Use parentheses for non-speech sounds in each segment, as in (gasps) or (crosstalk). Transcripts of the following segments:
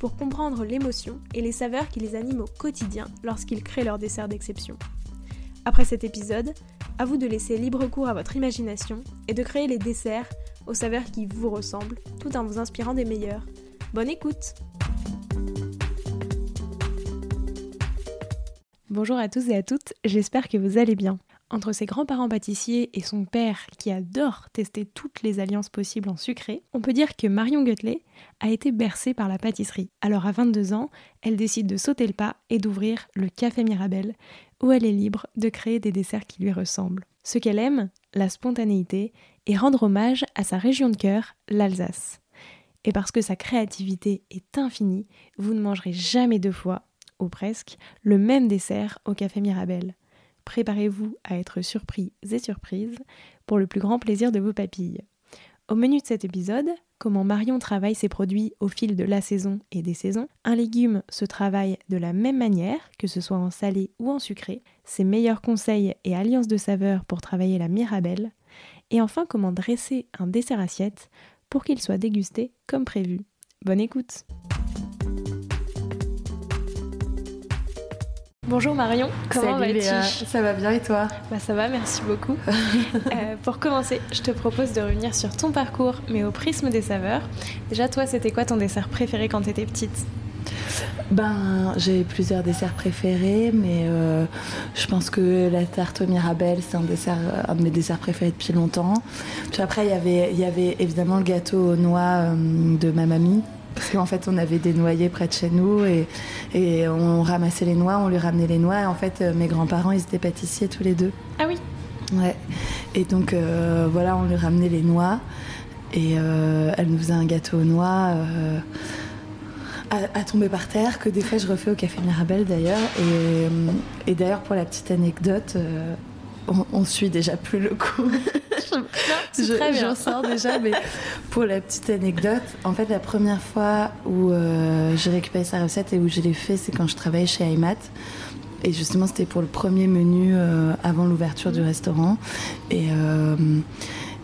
pour comprendre l'émotion et les saveurs qui les animent au quotidien lorsqu'ils créent leur dessert d'exception. Après cet épisode, à vous de laisser libre cours à votre imagination et de créer les desserts aux saveurs qui vous ressemblent tout en vous inspirant des meilleurs. Bonne écoute Bonjour à tous et à toutes, j'espère que vous allez bien. Entre ses grands-parents pâtissiers et son père qui adore tester toutes les alliances possibles en sucré, on peut dire que Marion Gutley a été bercée par la pâtisserie. Alors à 22 ans, elle décide de sauter le pas et d'ouvrir le Café Mirabelle, où elle est libre de créer des desserts qui lui ressemblent. Ce qu'elle aime, la spontanéité, et rendre hommage à sa région de cœur, l'Alsace. Et parce que sa créativité est infinie, vous ne mangerez jamais deux fois, ou presque, le même dessert au Café Mirabelle préparez-vous à être surpris et surprises pour le plus grand plaisir de vos papilles. Au menu de cet épisode, comment Marion travaille ses produits au fil de la saison et des saisons. Un légume se travaille de la même manière, que ce soit en salé ou en sucré. Ses meilleurs conseils et alliances de saveurs pour travailler la mirabelle. Et enfin, comment dresser un dessert assiette pour qu'il soit dégusté comme prévu. Bonne écoute! Bonjour Marion, comment vas-tu Ça va bien et toi? Bah, Ça va, merci beaucoup. (laughs) Euh, pour commencer, je te propose de revenir sur ton parcours, mais au prisme des saveurs. Déjà, toi, c'était quoi ton dessert préféré quand tu étais petite? Ben, j'ai plusieurs desserts préférés, mais euh, je pense que la tarte au Mirabelle, c'est un, dessert, un de mes desserts préférés depuis longtemps. Puis après, y il y avait évidemment le gâteau aux noix euh, de ma mamie, parce qu'en fait, on avait des noyers près de chez nous et, et, on ramassait les noix, on lui ramenait les noix. Et en fait, euh, mes grands-parents, ils étaient pâtissiers tous les deux. Ah oui Ouais. Et donc, euh, voilà, on lui ramenait les noix et euh, elle nous faisait un gâteau aux noix. à, tomber par terre, que des fois je refais au Café Mirabel d'ailleurs. Et, et d'ailleurs, pour la petite anecdote, on, suit déjà plus le coup. (laughs) je. J'en sors déjà, mais pour la petite anecdote, en fait, la première fois où euh, j'ai récupéré sa recette et où je l'ai fait, c'est quand je travaillais chez Aymat. Et justement, c'était pour le premier menu euh, avant l'ouverture du restaurant. Et. Euh,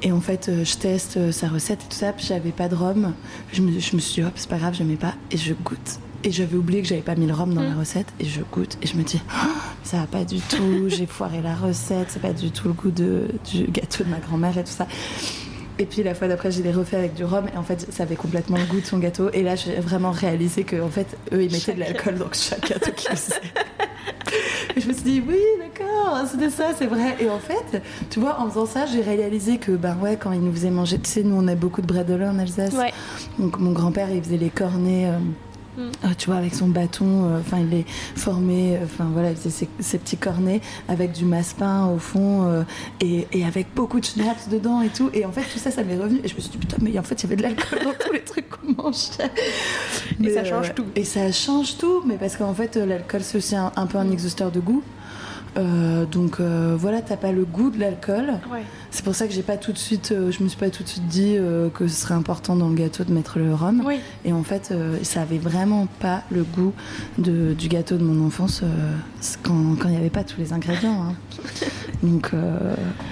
et en fait, je teste sa recette et tout ça, puis j'avais pas de rhum. Je me, je me suis dit, hop, c'est pas grave, je mets pas. Et je goûte. Et j'avais oublié que j'avais pas mis le rhum dans la mm. recette. Et je goûte et je me dis, oh, ça va pas du tout, (laughs) j'ai foiré la recette, c'est pas du tout le goût de, du gâteau de ma grand-mère et tout ça. Et puis la fois d'après, je l'ai refait avec du rhum et en fait, ça avait complètement le goût de son gâteau. Et là, j'ai vraiment réalisé que en fait, eux, ils mettaient de l'alcool dans chaque gâteau qu'ils faisaient. et je me suis dit, oui, d'accord, c'était ça, c'est vrai. Et en fait, tu vois, en faisant ça, j'ai réalisé que, ben ouais, quand ils nous faisaient manger, tu sais, nous, on a beaucoup de bredel en Alsace. Donc mon grand-père, il faisait les cornets. Euh, euh, tu vois, avec son bâton, euh, enfin, il est formé, euh, enfin voilà, il faisait ses, petits cornets avec du masse-pain au fond et, avec beaucoup de schnapps dedans et tout. Et en fait, tout ça, ça m'est revenu. Et je me suis dit, putain, mais en fait, il y avait de l'alcool dans tous les trucs qu'on mangeait. et ça change tout. Et ça change tout, mais parce qu'en fait, l'alcool, c'est aussi un, peu un exhausteur de goût. Donc voilà, t'as pas le goût de l'alcool. C'est pour ça que j'ai pas tout de suite, je me suis pas tout de suite dit que ce serait important dans le gâteau de mettre le rhum. Et en fait, ça avait vraiment pas le goût de, du gâteau de mon enfance quand il n'y avait pas tous les ingrédients. Hein. (laughs) Donc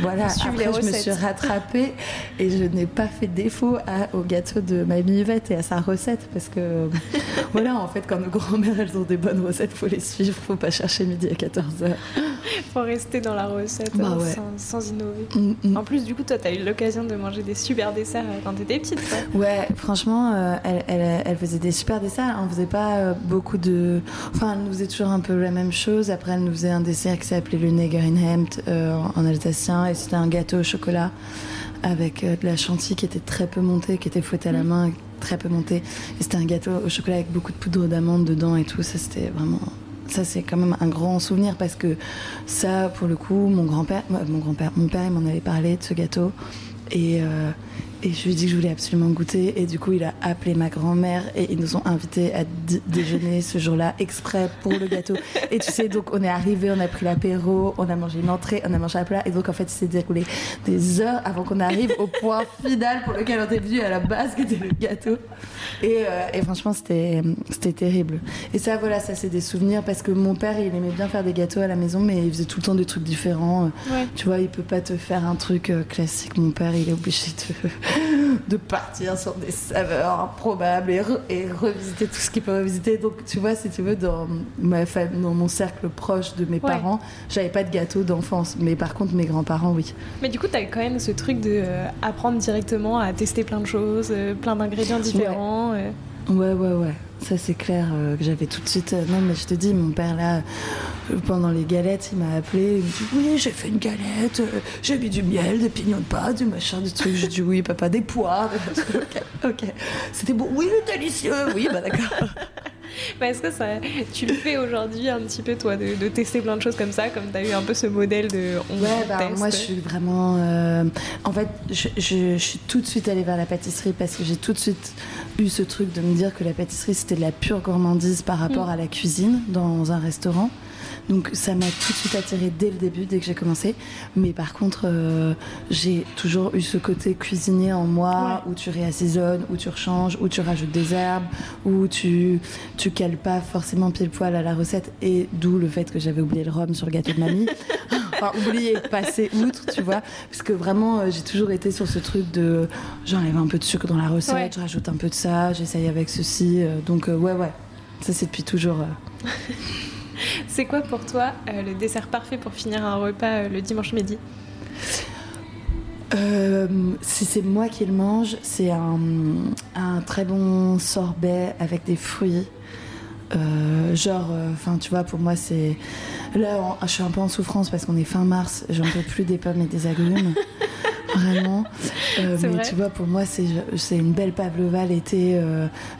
voilà, après je me suis rattrapée (laughs) et je n'ai pas fait défaut à, au gâteau de ma Yvette et à sa recette parce que (laughs) voilà, en fait, quand nos grand-mères elles ont des bonnes recettes, faut les suivre, faut pas chercher midi à 14h. (laughs) faut rester dans la recette bah hein, sans, innover. Mm, mm. En plus, du coup, toi, tu as eu l'occasion de manger des super desserts euh, quand tu étais petite. Ouais, franchement, euh, elle, elle, elle, faisait des super desserts. On faisait pas euh, beaucoup de. Enfin, elle nous faisait toujours un peu la même chose. Après, elle nous faisait un dessert qui s'appelait le Negerhemt euh, en alsacien et c'était un gâteau au chocolat avec de la chantilly qui était très peu montée, qui était fouettée à la mm. main, très peu montée. Et c'était un gâteau au chocolat avec beaucoup de poudre d'amande dedans et tout. Ça, c'était vraiment ça c'est quand même un grand souvenir parce que ça pour le coup mon grand-père mon grand-père mon père il m'en avait parlé de ce gâteau et, euh, Et je lui ai dit que je voulais absolument goûter. Et du coup, il a appelé ma grand-mère et ils nous ont invités à déjeuner ce jour-là exprès pour le gâteau. Et tu sais, donc on est arrivé, on a pris l'apéro, on a mangé une entrée, on a mangé un plat. Et donc en fait, il s'est déroulé des heures avant qu'on arrive au point final pour lequel on était venu à la base, qui était le gâteau. Et, euh, et franchement, c'était terrible. Et ça, voilà, ça c'est des souvenirs parce que mon père, il aimait bien faire des gâteaux à la maison, mais il faisait tout le temps des trucs différents. Tu vois, il peut pas te faire un truc euh, classique. Mon père, il est obligé de (laughs) de partir sur des saveurs improbables et, et, revisiter tout ce qu'il peut revisiter. Donc, tu vois, si tu veux, dans, ma famille, dans mon cercle proche de mes parents, j'avais pas de gâteau d'enfance. Mais par contre, mes grands-parents, oui. Mais du coup, tu as quand même ce truc de euh, apprendre directement à tester plein de choses, euh, plein d'ingrédients différents. Euh. Ouais, ouais, ouais. Ça, c'est clair euh, que j'avais tout de suite. Euh, non, mais je te dis, mon père, là, euh, pendant les galettes, il m'a appelé. Il me dit Oui, j'ai fait une galette, j'ai mis du miel, des pignons de pâte, du machin, du truc. Je dis Oui, papa, des poires. (laughs) ok, ok. C'était bon. Oui, délicieux. Oui, bah d'accord. (laughs) Est-ce que ça, tu le fais aujourd'hui un petit peu, toi, de, tester plein de choses comme ça, comme tu as eu un peu ce modèle de on ouais, bah, Moi, je suis vraiment. Euh, en fait, je, je, suis tout de suite allée vers la pâtisserie parce que j'ai tout de suite eu ce truc de me dire que la pâtisserie, c'était de la pure gourmandise par rapport mm. à la cuisine dans un restaurant. Donc ça m'a tout de suite attiré dès le début, dès que j'ai commencé. Mais par contre, euh, j'ai toujours eu ce côté cuisinier en moi, où tu réassaisonnes, où tu rechanges, où tu rajoutes des herbes, où tu tu cales pas forcément pile poil à la recette. Et d'où le fait que j'avais oublié le rhum sur le gâteau de mamie. (laughs) enfin, oublié, passer outre, tu vois. Parce que vraiment, euh, j'ai toujours été sur ce truc de j'enlève un peu de sucre dans la recette, je rajoute un peu de ça, j'essaye avec ceci. Euh, donc ouais, ouais. Ça, c'est depuis toujours. (laughs) (laughs) C'est quoi pour toi euh, le dessert parfait pour finir un repas euh, le dimanche midi? Euh, si c'est moi qui le mange, c'est un, très bon sorbet avec des fruits. genre, enfin, tu vois, pour moi, c'est. Là, je suis un peu en souffrance parce qu'on est fin mars, j'en peux plus des pommes et des agrumes. (laughs) Vraiment. mais tu vois, pour moi, c'est une belle pavlova l'été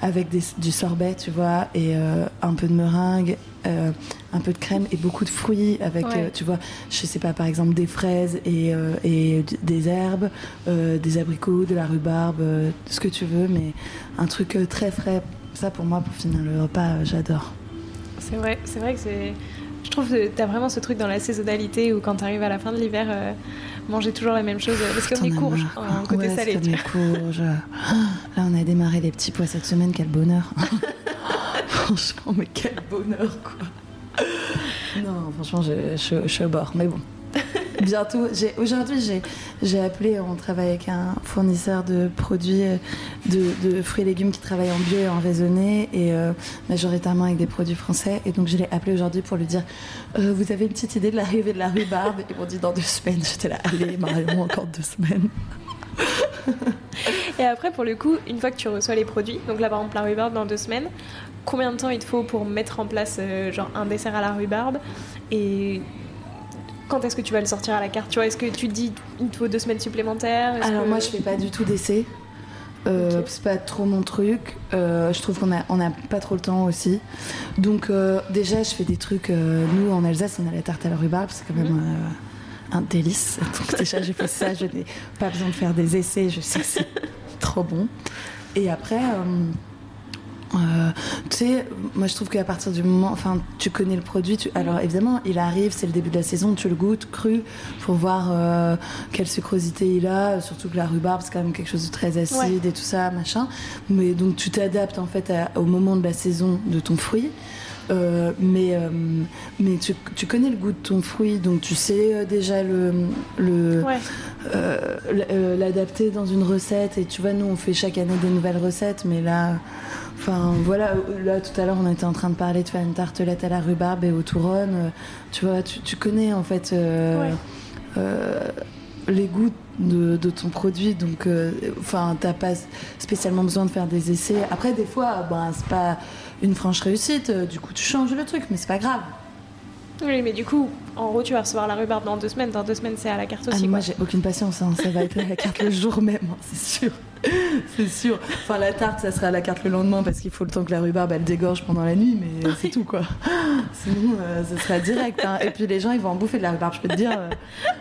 avec du sorbet, tu vois, et un peu de meringue euh, un peu de crème et beaucoup de fruits avec, euh, tu vois, je sais pas, par exemple des fraises et, euh, et des herbes, des abricots, de la rhubarbe, ce que tu veux, mais un truc très frais. Ça, pour moi, pour finir le repas, j'adore. C'est vrai, c'est vrai que c'est. Je trouve que tu as vraiment ce truc dans la saisonnalité où quand tu arrives à la fin de l'hiver, manger toujours la même chose. Parce comme les courges, en côté salé. les courges. (laughs) Là, on a démarré les petits pois cette semaine, quel bonheur. (laughs) franchement, mais quel bonheur, quoi. Non, franchement, je, suis au bord, mais bon. (laughs) (laughs) Bientôt, aujourd'hui, j'ai appelé, on travaille avec un fournisseur de produits de, fruits et légumes qui travaille en bio et en raisonné, et euh, majoritairement avec des produits français. Et donc, je l'ai appelé aujourd'hui pour lui dire euh, Vous avez une petite idée de l'arrivée de la rhubarbe Ils m'ont dit Dans deux semaines. J'étais là, allez, Marion, encore deux semaines. (laughs) et après, pour le coup, une fois que tu reçois les produits, donc là par exemple la rhubarbe dans deux semaines, combien de temps il te faut pour mettre en place euh, genre un dessert à la rhubarbe? Et quand est-ce que tu vas le sortir à la carte Tu vois, est-ce que tu te dis il te faut deux semaines supplémentaires Alors moi je fais pas du tout d'essai. Euh, C'est pas trop mon truc. Euh, je trouve qu'on a, on a pas trop le temps aussi. Donc euh, déjà je fais des trucs. nous en Alsace on a la tarte à la rhubarbe, c'est quand même mhm. un délice. (laughs) Donc déjà j'ai fait ça, je n'ai pas besoin de faire des essais, je sais que c'est (laughs) trop bon. Et après euh, tu sais, moi je trouve qu'à partir du moment, enfin, tu connais le produit. alors évidemment, il arrive, c'est le début de la saison, tu le goûtes cru pour voir euh, quelle sucrosité il a. Surtout que la rhubarbe c'est quand même quelque chose de très acide et tout ça, machin. Mais donc tu t'adaptes en fait au moment de la saison de ton fruit. Euh, mais mais tu, tu, connais le goût de ton fruit, donc tu sais déjà le l'adapter dans une recette. Et tu vois, nous on fait chaque année des nouvelles recettes, mais là Enfin voilà, là tout à l'heure on était en train de parler de faire une tartelette à la rhubarbe et au touronne. Euh, tu vois, tu, connais en fait euh, euh, les goûts de, ton produit, donc enfin t'as pas spécialement besoin de faire des essais. Après des fois, ben c'est pas une franche réussite, du coup tu changes le truc, mais c'est pas grave. Oui, mais du coup, en gros, tu vas recevoir la rhubarbe dans deux semaines. Dans deux semaines, c'est à la carte aussi. Ah, moi, j'ai aucune patience. Hein. Ça va être à la carte le jour même, hein, c'est sûr. (laughs) c'est sûr. Enfin, la tarte, ça sera à la carte le lendemain parce qu'il faut le temps que la rhubarbe elle dégorge pendant la nuit, mais c'est tout quoi. (laughs) Sinon, euh, ce sera direct. Hein. Et puis les gens, ils vont en bouffer de la rhubarbe, je peux te dire. Euh.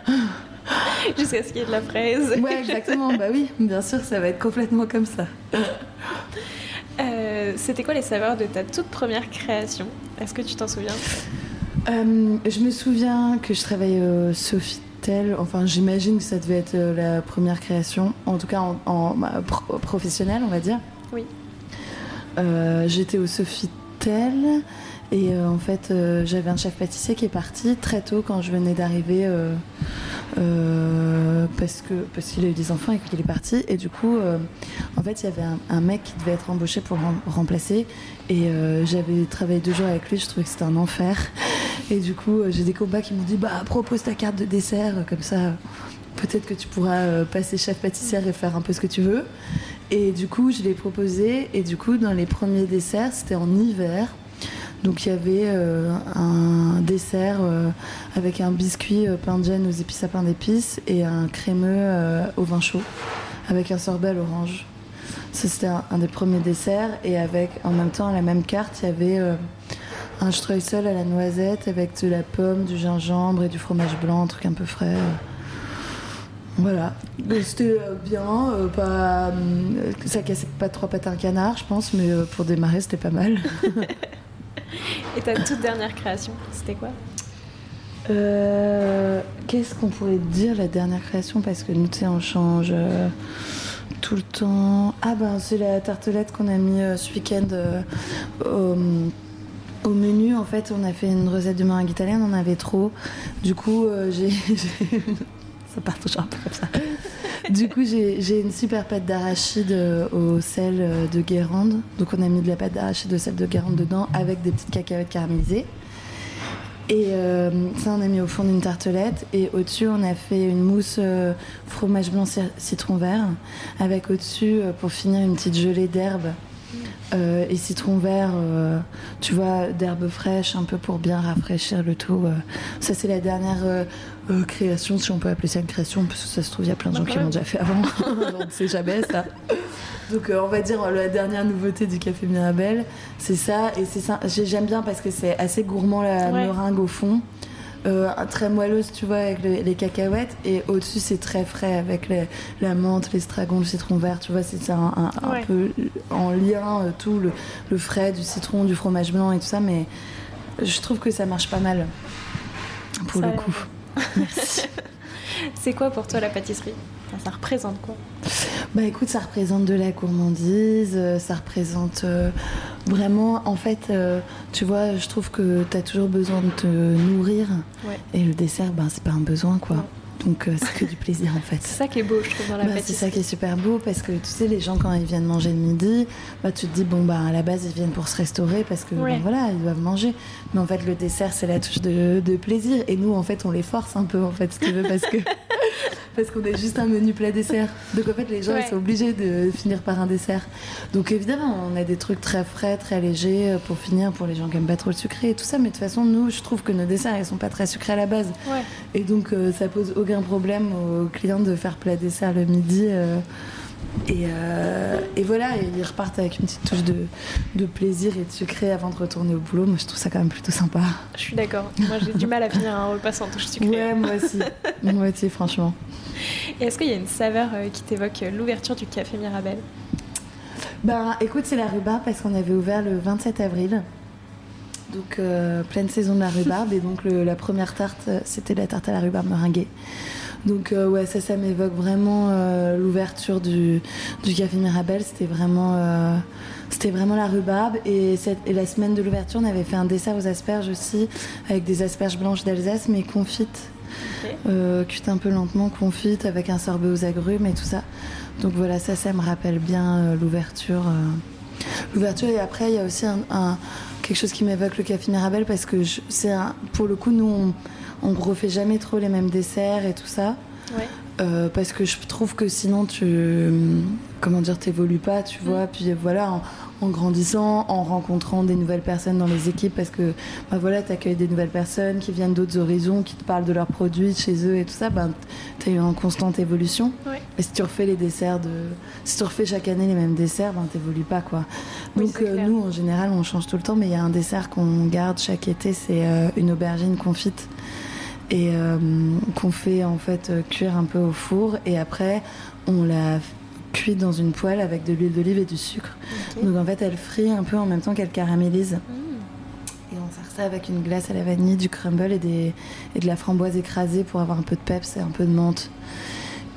(laughs) Jusqu'à ce qu'il y ait de la fraise. Ouais, exactement. bah oui, bien sûr, ça va être complètement comme ça. Euh, C'était quoi les saveurs de ta toute première création? Est-ce que tu t'en souviens? Euh, je me souviens que je travaillais au Enfin, j'imagine que ça devait être euh, la première création, en tout cas en, en- bah, pro- professionnelle, on va dire. Oui. Euh, J'étais au Sofitel et euh, en fait, euh, j'avais un chef pâtissier qui est parti très tôt quand je venais d'arriver parce que parce qu'il a eu des enfants et qu'il est parti. Et du coup, en fait, il y avait un, un mec qui devait être embauché pour rem- remplacer. Et j'avais travaillé deux jours avec lui. Je trouvais que c'était un enfer. Et du coup, euh, j'ai des combats qui m'ont dit bah propose ta carte de dessert comme ça. Peut-être que tu pourras euh, passer chef pâtissière et faire un peu ce que tu veux. Et du coup, je l'ai proposé. Et du coup, dans les premiers desserts, c'était en hiver. Donc il y avait euh, un dessert euh, avec un biscuit euh, pain de gêne aux épices à pain d'épices et un crémeux euh, au vin chaud avec un sorbet à l'orange. Ça c'était un, des premiers desserts et avec en même temps à la même carte il y avait euh, un streusel à la noisette avec de la pomme, du gingembre et du fromage blanc, un truc un peu frais. Voilà, c'était euh, bien, euh, pas, ça cassait pas trois pattes à un canard, je pense, mais euh, pour démarrer c'était pas mal. (laughs) Et ta toute dernière création, c'était quoi? Euh, Qu'est-ce qu'on pourrait dire la dernière création? Parce que nous, tu sais, on change euh, tout le temps. Ah ben, c'est la tartelette qu'on a mis euh, ce week-end euh, au, au menu. En fait, on a fait une recette de meringue italienne, on en avait trop. Du coup, euh, j'ai... (laughs) ça part toujours un peu comme ça. Du coup, j'ai une super pâte d'arachide euh, au sel euh, de Guérande. Donc, on a mis de la pâte d'arachide au sel de Guérande dedans avec des petites cacahuètes caramélisées. Et ça, on a mis au fond d'une tartelette. Et au-dessus, on a fait une mousse fromage blanc ci- citron vert. Avec au-dessus, pour finir, une petite gelée d'herbe euh, et citron vert, euh, tu vois, d'herbe fraîche, un peu pour bien rafraîchir le tout. euh. Ça, c'est la dernière création, si on peut appeler ça une création, parce que ça se trouve, il y a plein de Bah, gens qui l'ont déjà fait avant. (laughs) Donc, c'est jamais ça. Donc on va dire la dernière nouveauté du café Mirabelle, c'est ça et c'est ça. j'ai- J'aime bien parce que c'est assez gourmand la Ouais. meringue au fond, Euh, très moelleuse tu vois avec le- les cacahuètes et au-dessus c'est très frais avec les- la menthe, l'estragon, le citron vert. Tu vois c'est un, un- un Ouais. peu en lien euh, tout le, le frais du citron, du fromage blanc et tout ça, mais je trouve que ça marche pas mal pour Ça le coup. Merci. (laughs) C'est quoi pour toi la pâtisserie? Enfin, Ça représente quoi Bah écoute, ça représente de la gourmandise, euh, ça représente euh, vraiment, en fait, euh, tu vois, je trouve que tu as toujours besoin de te nourrir. Ouais. Et le dessert, ben, c'est pas un besoin, quoi. Ouais. Donc euh, c'est que du plaisir, en fait. (laughs) C'est ça qui est beau, je trouve, dans la Bah, c'est ça qui est super beau parce que tu sais les gens quand ils viennent manger le midi bah tu te dis bon bah à la base ils viennent pour se restaurer parce que Ouais. ben, voilà ils doivent manger mais en fait le dessert c'est la touche de, de plaisir et nous en fait on les force un peu en fait si tu veux parce que (laughs) parce qu'on a juste un menu plat dessert donc en fait les gens Ouais. ils sont obligés de finir par un dessert donc évidemment on a des trucs très frais très légers euh, pour finir pour les gens qui aiment pas trop le sucré et tout ça mais de toute façon nous je trouve que nos desserts ils sont pas très sucrés à la base Ouais. et donc, euh, ça pose aucun problème aux clients de faire plat dessert le midi. euh, et, euh, et voilà, ils repartent avec une petite touche de, de plaisir et de sucré avant de retourner au boulot. Moi, je trouve ça quand même plutôt sympa. Je suis d'accord. Moi, j'ai du mal à finir un repas sans touche sucrée. Ouais, moi aussi. moi aussi, franchement. Et est-ce qu'il y a une saveur euh, qui t'évoque l'ouverture du café Mirabelle Ben, écoute, c'est la rhubarbe parce qu'on avait ouvert le 27 avril. Donc, euh, pleine saison de la rhubarbe. et donc, le- la première tarte, euh, c'était la tarte à la rhubarbe meringuée. Donc, euh, ouais, ça, ça m'évoque vraiment euh, l'ouverture du, du Café Mirabelle. C'était vraiment, c'était vraiment la rhubarbe. Et, cette- et la semaine de l'ouverture, on avait fait un dessert aux asperges aussi, avec des asperges blanches d'Alsace, mais confites. Ok. Euh, cuites un peu lentement, confites, avec un sorbet aux agrumes et tout ça. Donc voilà, ça, ça me rappelle bien euh, l'ouverture. euh, L'ouverture, et après, il y a aussi un, un- quelque chose qui m'évoque le café Mirabelle parce que c'est pour le coup, nous, on, on refait jamais trop les mêmes desserts et tout ça. Ouais. Euh, parce que je trouve que sinon tu comment dire t'évolues pas tu vois puis voilà en, grandissant en rencontrant des nouvelles personnes dans les équipes parce que bah voilà t'accueilles des nouvelles personnes qui viennent d'autres horizons qui te parlent de leurs produits de chez eux et tout ça ben t'as eu en constante évolution. Et si tu refais les desserts de si tu refais chaque année les mêmes desserts ben t'évolues pas quoi. Oui, donc euh, nous en général on change tout le temps mais il y a un dessert qu'on garde chaque été c'est euh, une aubergine confite. Et euh, qu'on fait en fait cuire un peu au four et après on la cuit dans une poêle avec de l'huile d'olive et du sucre. Donc en fait elle frit un peu en même temps qu'elle caramélise. Mmh. Et on sert ça avec une glace à la vanille, du crumble et, des, et de la framboise écrasée pour avoir un peu de peps et un peu de menthe.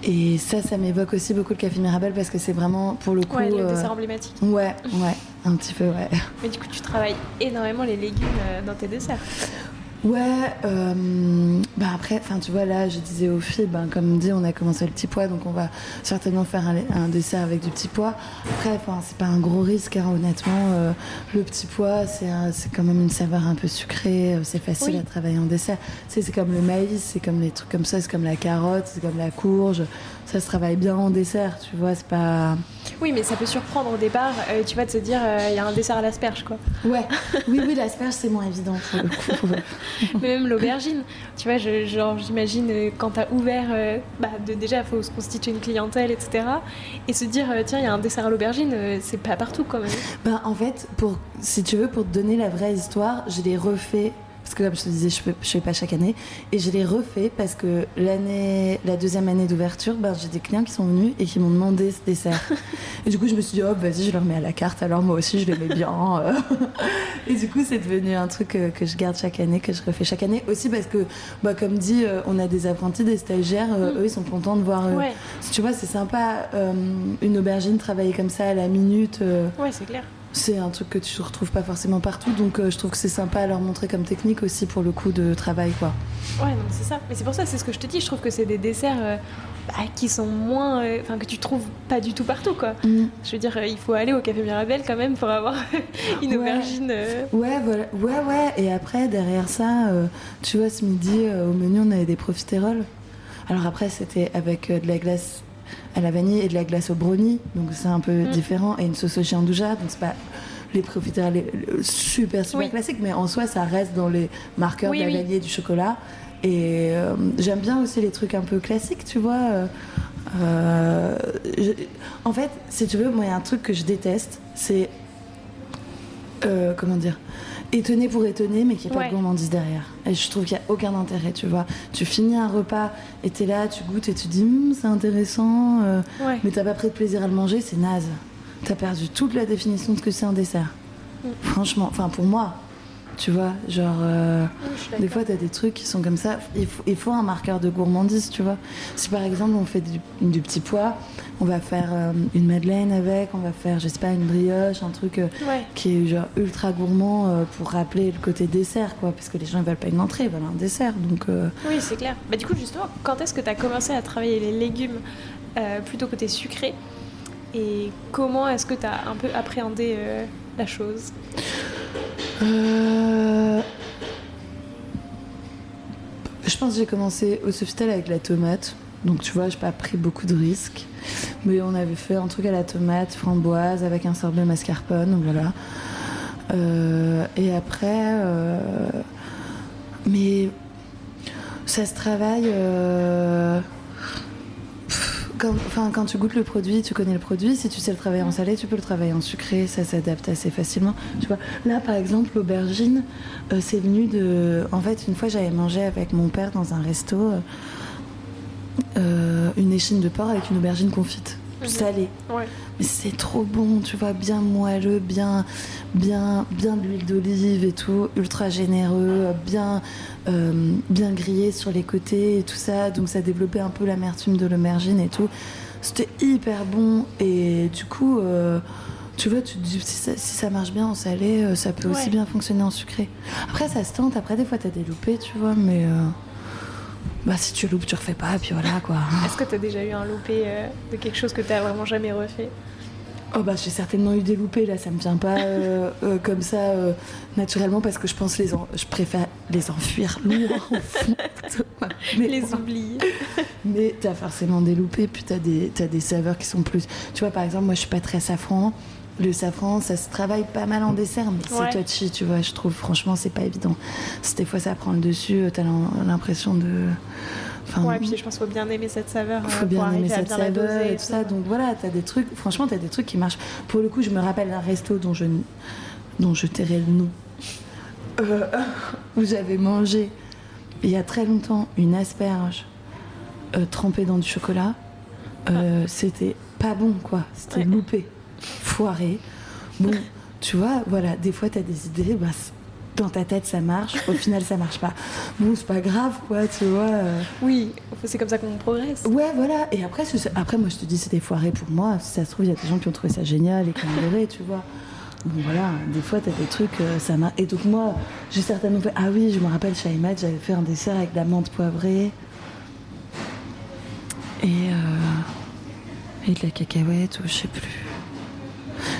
Et ça, ça m'évoque aussi beaucoup le café Mirabelle parce que c'est vraiment pour le coup. Ouais, le euh, dessert emblématique. Ouais, ouais, un petit peu, ouais. Mais du coup, tu travailles énormément les légumes euh, dans tes desserts. Ouais, euh, bah après, enfin tu vois là, je disais aux filles, ben, comme dit, on a commencé le petit pois, donc on va certainement faire un, un dessert avec du petit pois. Après, enfin c'est pas un gros risque, hein, honnêtement. euh, le petit pois, c'est quand même une saveur un peu sucrée, euh, c'est facile Oui. à travailler en dessert. C'est comme le maïs, c'est comme les trucs comme ça, c'est comme la carotte, c'est comme la courge. Ça se travaille bien en dessert, tu vois, c'est pas. Oui, mais ça peut surprendre au départ, euh, tu vas te dire, il y a un dessert à l'asperge, quoi. Ouais, (laughs) oui, oui, l'asperge c'est moins évident pour le coup. (laughs) Mais même l'aubergine, tu vois, je- genre j'imagine euh, quand t'as ouvert, euh, bah de, déjà faut se constituer une clientèle, etc. Et se dire, euh, tiens, il y a un dessert à l'aubergine, euh, c'est pas partout quand même. Ben, en fait, pour, si tu veux, pour te donner la vraie histoire, je l'ai refait. Parce que comme je te disais, je je fais pas chaque année. Et je l'ai refait parce que l'année, la deuxième année d'ouverture, ben, j'ai des clients qui sont venus et qui m'ont demandé ce dessert. (laughs) et du coup, je me suis dit, oh, vas-y, je le remets à la carte. Alors moi aussi, je l'aimais bien. euh. (laughs) et du coup, c'est devenu un truc que, que je garde chaque année, que je refais chaque année. Aussi parce que, bah, comme dit, euh, on a des apprentis, des stagiaires. euh, Mm. Eux, ils sont contents de voir. euh, Ouais, Tu vois, c'est sympa, euh, une aubergine travailler comme ça à la minute. euh, ouais, c'est clair. C'est un truc que tu retrouves pas forcément partout, donc euh, je trouve que c'est sympa à leur montrer comme technique aussi pour le coup de travail, quoi. Ouais, donc c'est ça. Mais c'est pour ça, c'est ce que je te dis, je trouve que c'est des desserts euh, bah, qui sont moins. euh, Enfin, que tu trouves pas du tout partout, quoi. Je veux dire, il faut aller au Café Mirabelle quand même pour avoir (laughs) une Ouais. aubergine. Ouais, voilà. ouais, ouais. Et après, derrière ça, tu vois, ce midi, au menu, on avait des profiteroles. Alors après, c'était avec de la glace à la vanille et de la glace au brownie, donc c'est un peu Mm. différent, et une sauce au giandouja, donc c'est pas les profiteroles les- le- super, super Oui. classiques, mais en soi, ça reste dans les marqueurs Oui, de la oui. vanille et du chocolat. Et euh, j'aime bien aussi les trucs un peu classiques, tu vois. euh, euh, je- en fait, si tu veux, moi, il y a un truc que je déteste, c'est. euh, comment dire? Étonner pour étonner, mais qu'il n'y ait pas de gourmandise derrière. Et je trouve qu'il n'y a aucun intérêt, tu vois. Tu finis un repas et t'es là, tu goûtes et tu dis, Hum, c'est intéressant, euh, Ouais. mais t'as pas pris de plaisir à le manger, c'est naze. T'as perdu toute la définition de ce que c'est un dessert. Mm. Franchement, enfin pour moi, tu vois, genre. euh, Oui, des fois, tu as des trucs qui sont comme ça. Il faut, il faut un marqueur de gourmandise, tu vois. Si par exemple, on fait du, du petit pois, on va faire euh, une madeleine avec, on va faire, je sais pas, une brioche, un truc euh, Ouais. qui est genre ultra gourmand pour rappeler le côté dessert, quoi. Parce que les gens, ils veulent pas une entrée, ils veulent un dessert. Donc, Oui, c'est clair. Bah, du coup, justement, quand est-ce que tu as commencé à travailler les légumes plutôt côté sucré? Et comment est-ce que tu as un peu appréhendé la chose? Euh, Je pense que j'ai commencé au Sofitel avec la tomate. Donc tu vois, j'ai pas pris beaucoup de risques. Mais on avait fait un truc à la tomate, framboise, avec un sorbet mascarpone, voilà. Euh, et après... euh, Mais ça se travaille... euh, Quand, tu goûtes le produit, tu connais le produit. Si tu sais le travailler en salé, tu peux le travailler en sucré. Ça s'adapte assez facilement. Tu vois, là, par exemple, l'aubergine, euh, c'est venu de. En fait, une fois, j'avais mangé avec mon père dans un resto euh, euh, une échine de porc avec une aubergine confite, Ouais. Mais c'est trop bon, tu vois, bien moelleux, bien, bien, bien de l'huile d'olive et tout, ultra généreux, bien, euh, bien grillé sur les côtés et tout ça. Donc ça développait un peu l'amertume de l'aubergine et tout. C'était hyper bon et du coup, euh, tu vois, tu te dis si ça, si ça marche bien en salé, euh, ça peut aussi bien fonctionner en sucré. Après, ça se tente. Après, des fois, t'as des loupés, tu vois, mais euh, bah si tu loupes, tu refais pas, puis voilà quoi. Est-ce que tu as déjà eu un loupé euh, de quelque chose que tu vraiment jamais refait? Oh bah j'ai certainement eu des loupés là, ça me vient pas euh, euh, comme ça euh, naturellement parce que je pense les en- je préfère les enfuir loin fond. (laughs) mais, Les oublier (laughs) mais t'as forcément des loupés, puis t'as des t'as des saveurs qui sont plus. Tu vois par exemple moi je suis pas très safran. Le safran, ça se travaille pas mal en dessert, mais Ouais. c'est touchy, tu vois. Je trouve, franchement, c'est pas évident. Si des fois ça prend le dessus, euh, t'as l'im- l'impression de. Enfin, Ouais, puis je pense qu'il faut bien aimer cette saveur euh, faut pour bien arriver aimer cette bien saveur et tout ça. Donc voilà, t'as des trucs. Franchement, t'as des trucs qui marchent. Pour le coup, je me rappelle d'un resto dont je dont je tairai le nom, Euh, (laughs) où j'avais mangé il y a très longtemps, une asperge euh, trempée dans du chocolat, euh, c'était pas bon, quoi. C'était Ouais. loupé, foiré. Bon, (laughs) tu vois, voilà, des fois, t'as des idées, bah, dans ta tête, ça marche, au final, ça marche pas. Bon, c'est pas grave, quoi, tu vois. euh. Oui, c'est comme ça qu'on progresse. Ouais, voilà. Et après, après, moi, je te dis, c'était foiré pour moi. Si ça se trouve, il y a des gens qui ont trouvé ça génial et qui ont adoré, tu vois. Bon, voilà, des fois, t'as des trucs, euh, ça m'a. Et donc, moi, j'ai certainement fait. Ah oui, je me rappelle, chez Imad, j'avais fait un dessert avec de la menthe poivrée. Et. euh, Et de la cacahuète, ou je sais plus.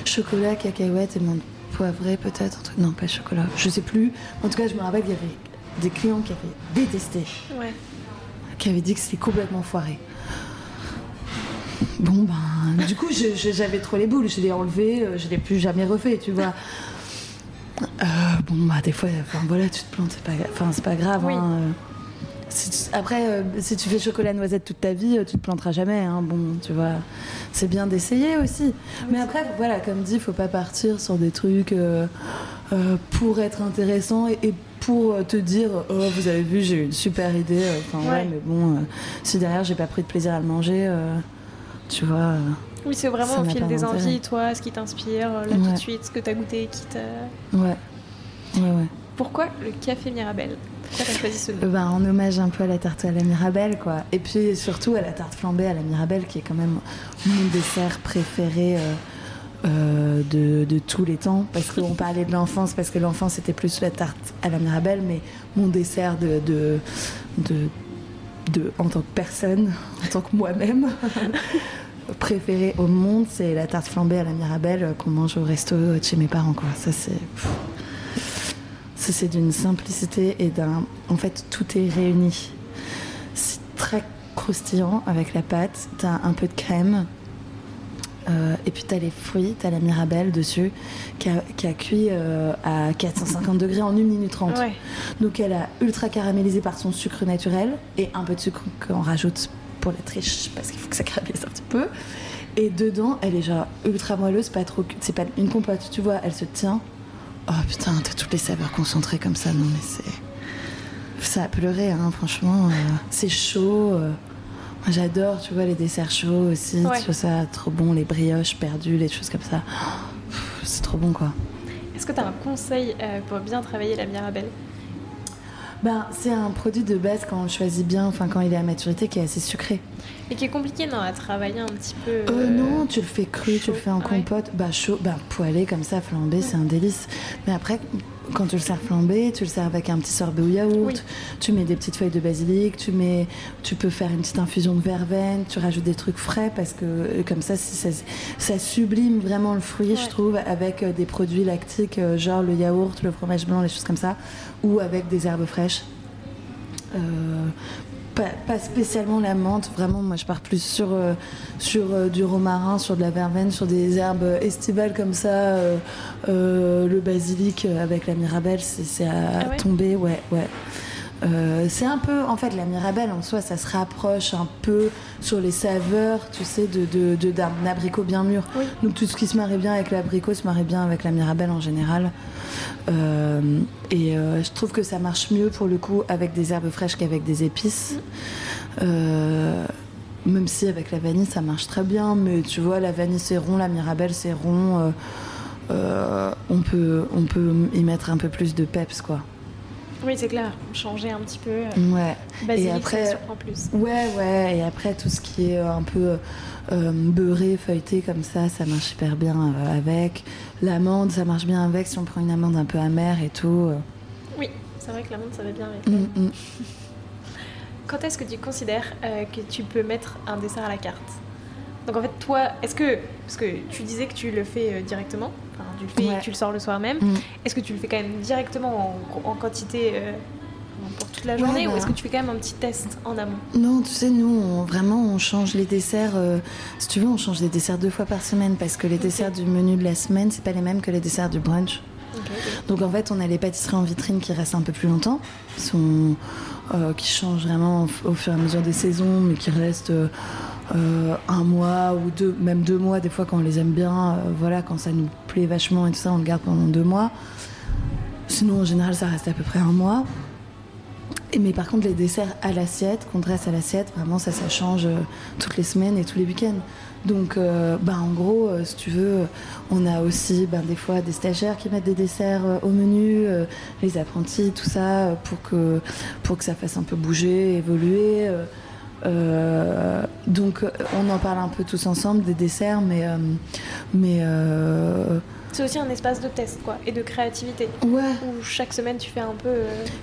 Chocolat, cacahuète et menthe poivrée, peut-être. un truc- Non, pas chocolat. Je sais plus. En tout cas, je me rappelle qu'il y avait des clients qui avaient détesté Ouais. qui avait dit que c'était complètement foiré. Bon ben, du coup, j'avais trop les boules, je l'ai enlevé, euh, je l'ai plus jamais refait, tu vois. Euh, bon bah des fois, enfin voilà, tu te plantes, c'est pas, enfin c'est pas grave. Oui. hein, euh. Si tu- après, euh, si tu fais chocolat noisette toute ta vie, euh, tu te planteras jamais. hein, bon, tu vois, c'est bien d'essayer aussi. Mais après, voilà, comme dit, faut pas partir sur des trucs euh, euh, pour être intéressant et, et pour te dire, oh vous avez vu, j'ai eu une super idée. Enfin ouais. Ouais. mais bon, euh, si derrière j'ai pas pris de plaisir à le manger, euh, tu vois. euh, Oui, c'est vraiment au fil des envies, toi, ce qui t'inspire, là tout Ouais. de suite, ce que t'as goûté, qui t'a... ouais, ouais, ouais. Pourquoi le café Mirabelle Pourquoi t'as choisi ce nom? Euh, ben, en hommage un peu à la tarte à la Mirabelle, quoi. Et puis surtout à la tarte flambée à la Mirabelle, qui est quand même mon dessert préféré euh, euh, de, de tous les temps. Parce qu'on (laughs) parlait de l'enfance, parce que l'enfance c'était plus la tarte à la Mirabelle, mais mon dessert de, de, de, de- en tant que personne, en tant que moi-même. (laughs) préféré au monde, c'est la tarte flambée à la Mirabelle qu'on mange au resto de chez mes parents, quoi. Ça, c'est. C'est d'une simplicité et d'un. En fait, tout est réuni. C'est très croustillant avec la pâte. T'as un peu de crème. euh, et puis t'as les fruits, t'as la mirabelle dessus, qui a, qui a cuit euh, à 450 degrés en 1 minute 30. Ouais. Donc elle a ultra caramélisé par son sucre naturel et un peu de sucre qu'on rajoute pour la triche parce qu'il faut que ça caramélise un petit peu. Et dedans, elle est genre ultra moelleuse, pas trop. C'est pas une compote, tu vois, elle se tient. Oh putain, t'as toutes les saveurs concentrées comme ça, non mais c'est. Ça a pleuré, hein, franchement. euh, c'est chaud. euh. J'adore, tu vois, les desserts chauds aussi. Ouais. Tu vois ça trop bon, les brioches perdues, les choses comme ça. C'est trop bon, quoi. Est-ce que t'as un conseil euh, pour bien travailler la Mirabelle Ben, c'est un produit de base quand on le choisit bien, enfin quand il est à maturité, qui est assez sucré. Et qui est compliqué, non, à travailler un petit peu Euh, non, tu le fais cru, tu le fais en ouais. compote, bah chaud, bah poêlé comme ça, flambé, c'est un délice. Mais après, quand tu le sers flambé, tu le sers avec un petit sorbet au yaourt, Oui. tu mets des petites feuilles de basilic, tu mets, tu peux faire une petite infusion de verveine, tu rajoutes des trucs frais parce que euh, comme ça, ça, ça sublime vraiment le fruit, Ouais. je trouve, avec euh, des produits lactiques, euh, genre le yaourt, le fromage blanc, les choses comme ça, ou avec des herbes fraîches. Euh, pas, pas spécialement la menthe, vraiment, moi je pars plus sur, euh, sur euh, du romarin, sur de la verveine, sur des herbes estivales comme ça. euh, euh, le basilic euh, avec la mirabelle, c'est c'est à Ah ouais? tomber, ouais, ouais. Euh, c'est un peu, en fait, la mirabelle en soi, ça se rapproche un peu sur les saveurs, tu sais, de, de, de- d'un abricot bien mûr. Oui. Donc tout ce qui se marie bien avec l'abricot se marie bien avec la mirabelle en général. Euh, et euh, je trouve que ça marche mieux pour le coup avec des herbes fraîches qu'avec des épices. Euh, même si avec la vanille ça marche très bien, mais tu vois, la vanille c'est rond, la mirabelle c'est rond. on, peut, on peut y mettre un peu plus de peps quoi. Oui, c'est clair, changer un petit peu. euh, Ouais. Basilic, après- ça surprend plus. Ouais, ouais, et après tout ce qui est euh, un peu euh, beurré, feuilleté comme ça, ça marche hyper bien euh, avec. L'amande, ça marche bien avec si on prend une amande un peu amère et tout. euh. Oui, c'est vrai que la menthe, ça va bien avec. Mm, mm. Quand est-ce que tu considères euh, que tu peux mettre un dessert à la carte? Donc en fait, toi, est-ce que. Parce que tu disais que tu le fais euh, directement, enfin, tu le fais Ouais. et tu le sors le soir même. Mm. Est-ce que tu le fais quand même directement en, en quantité euh, pour toute la Ouais, journée ou bah. est-ce que tu fais quand même un petit test en amont? Non, tu sais, nous, on- vraiment, on change les desserts. euh, si tu veux, on change les desserts deux fois par semaine parce que les desserts du menu de la semaine, c'est pas les mêmes que les desserts du brunch. Donc en fait, on a les pâtisseries en vitrine qui restent un peu plus longtemps, sont, euh, qui changent vraiment au, au fur et à mesure des saisons, mais qui restent euh, un mois ou deux, même deux mois des fois quand on les aime bien. euh, voilà, quand ça nous plaît vachement et tout ça, on le garde pendant deux mois. Sinon, en général, ça reste à peu près un mois. Et, mais par contre, les desserts à l'assiette, qu'on dresse à l'assiette, vraiment, ça, ça change euh, toutes les semaines et tous les week-ends. Donc, bah, en gros, si tu veux, on a aussi ben, des fois des stagiaires qui mettent des desserts au menu, les apprentis, tout ça, pour que, pour que ça fasse un peu bouger, évoluer. Euh, donc, on en parle un peu tous ensemble des desserts, mais. euh, mais euh, C'est aussi un espace de test, quoi, et de créativité. ouais. Où chaque semaine, tu fais un peu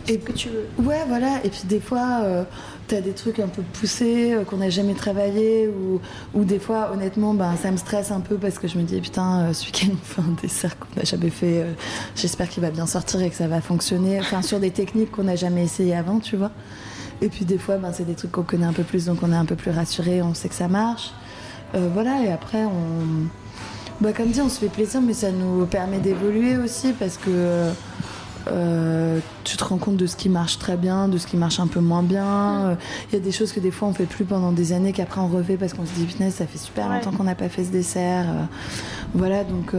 ce Et- que tu veux. Ouais, voilà. Et puis des fois, euh, t'as des trucs un peu poussés qu'on n'a jamais travaillé ou, ou des fois, honnêtement, ben, ça me stresse un peu parce que je me dis putain, ce week-end on fait un dessert qu'on n'a jamais fait. J'espère qu'il va bien sortir et que ça va fonctionner. Enfin, sur des techniques qu'on n'a jamais essayé avant, tu vois. Et puis des fois, ben, c'est des trucs qu'on connaît un peu plus, donc on est un peu plus rassuré, on sait que ça marche. Euh, voilà. Et après, on bah, comme dit, on se fait plaisir, mais ça nous permet d'évoluer aussi parce que euh, tu te rends compte de ce qui marche très bien, de ce qui marche un peu moins bien. Euh, Il y a des choses que des fois on fait plus pendant des années qu'après on refait parce qu'on se dit putain, ça fait super longtemps qu'on n'a pas fait ce dessert. Voilà, donc.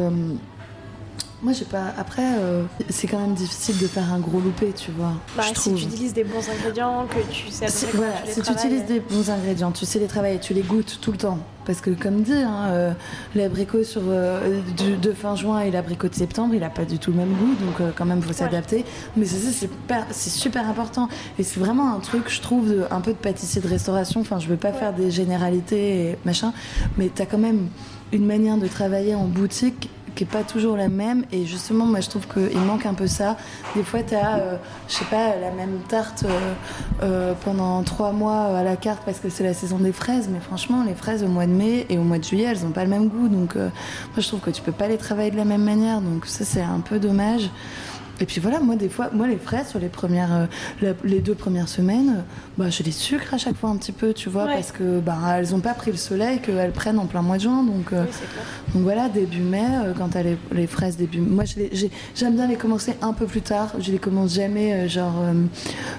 Euh, moi, j'ai pas. Après, euh, c'est quand même difficile de faire un gros loupé, tu vois. Bah, je si trouve. tu utilises des bons ingrédients, que tu sais Si, voilà, tu les si tu utilises des bons ingrédients, tu sais les travailler, tu les goûtes tout le temps. Parce que comme dit, hein, euh, l'abricot sur, euh, du- de fin juin et l'abricot de septembre, il n'a pas du tout le même goût, donc euh, quand même faut s'adapter. Mais c'est ça, c'est super, important. Et c'est vraiment un truc, je trouve, de- un peu de pâtissier de restauration. Enfin, je veux pas Ouais. faire des généralités et machin, mais tu as quand même une manière de travailler en boutique qui est pas toujours la même. Et justement moi je trouve qu'il manque un peu ça. Des fois tu as je sais pas la même tarte euh, euh, pendant trois mois à la carte parce que c'est la saison des fraises. Mais franchement les fraises au mois de mai et au mois de juillet elles ont pas le même goût. Donc euh, moi je trouve que tu peux pas les travailler de la même manière. Donc ça c'est un peu dommage et puis voilà, moi des fois, moi les fraises sur les premières, euh, la- les deux premières semaines, euh, bah je les sucre à chaque fois un petit peu, tu vois, Ouais. parce que bah elles ont pas pris le soleil qu'elles prennent en plein mois de juin, donc euh, Oui, donc voilà, début mai, euh, quand t'as les, les fraises début Moi, les- j'ai- j'aime bien les commencer un peu plus tard. Je les commence jamais, genre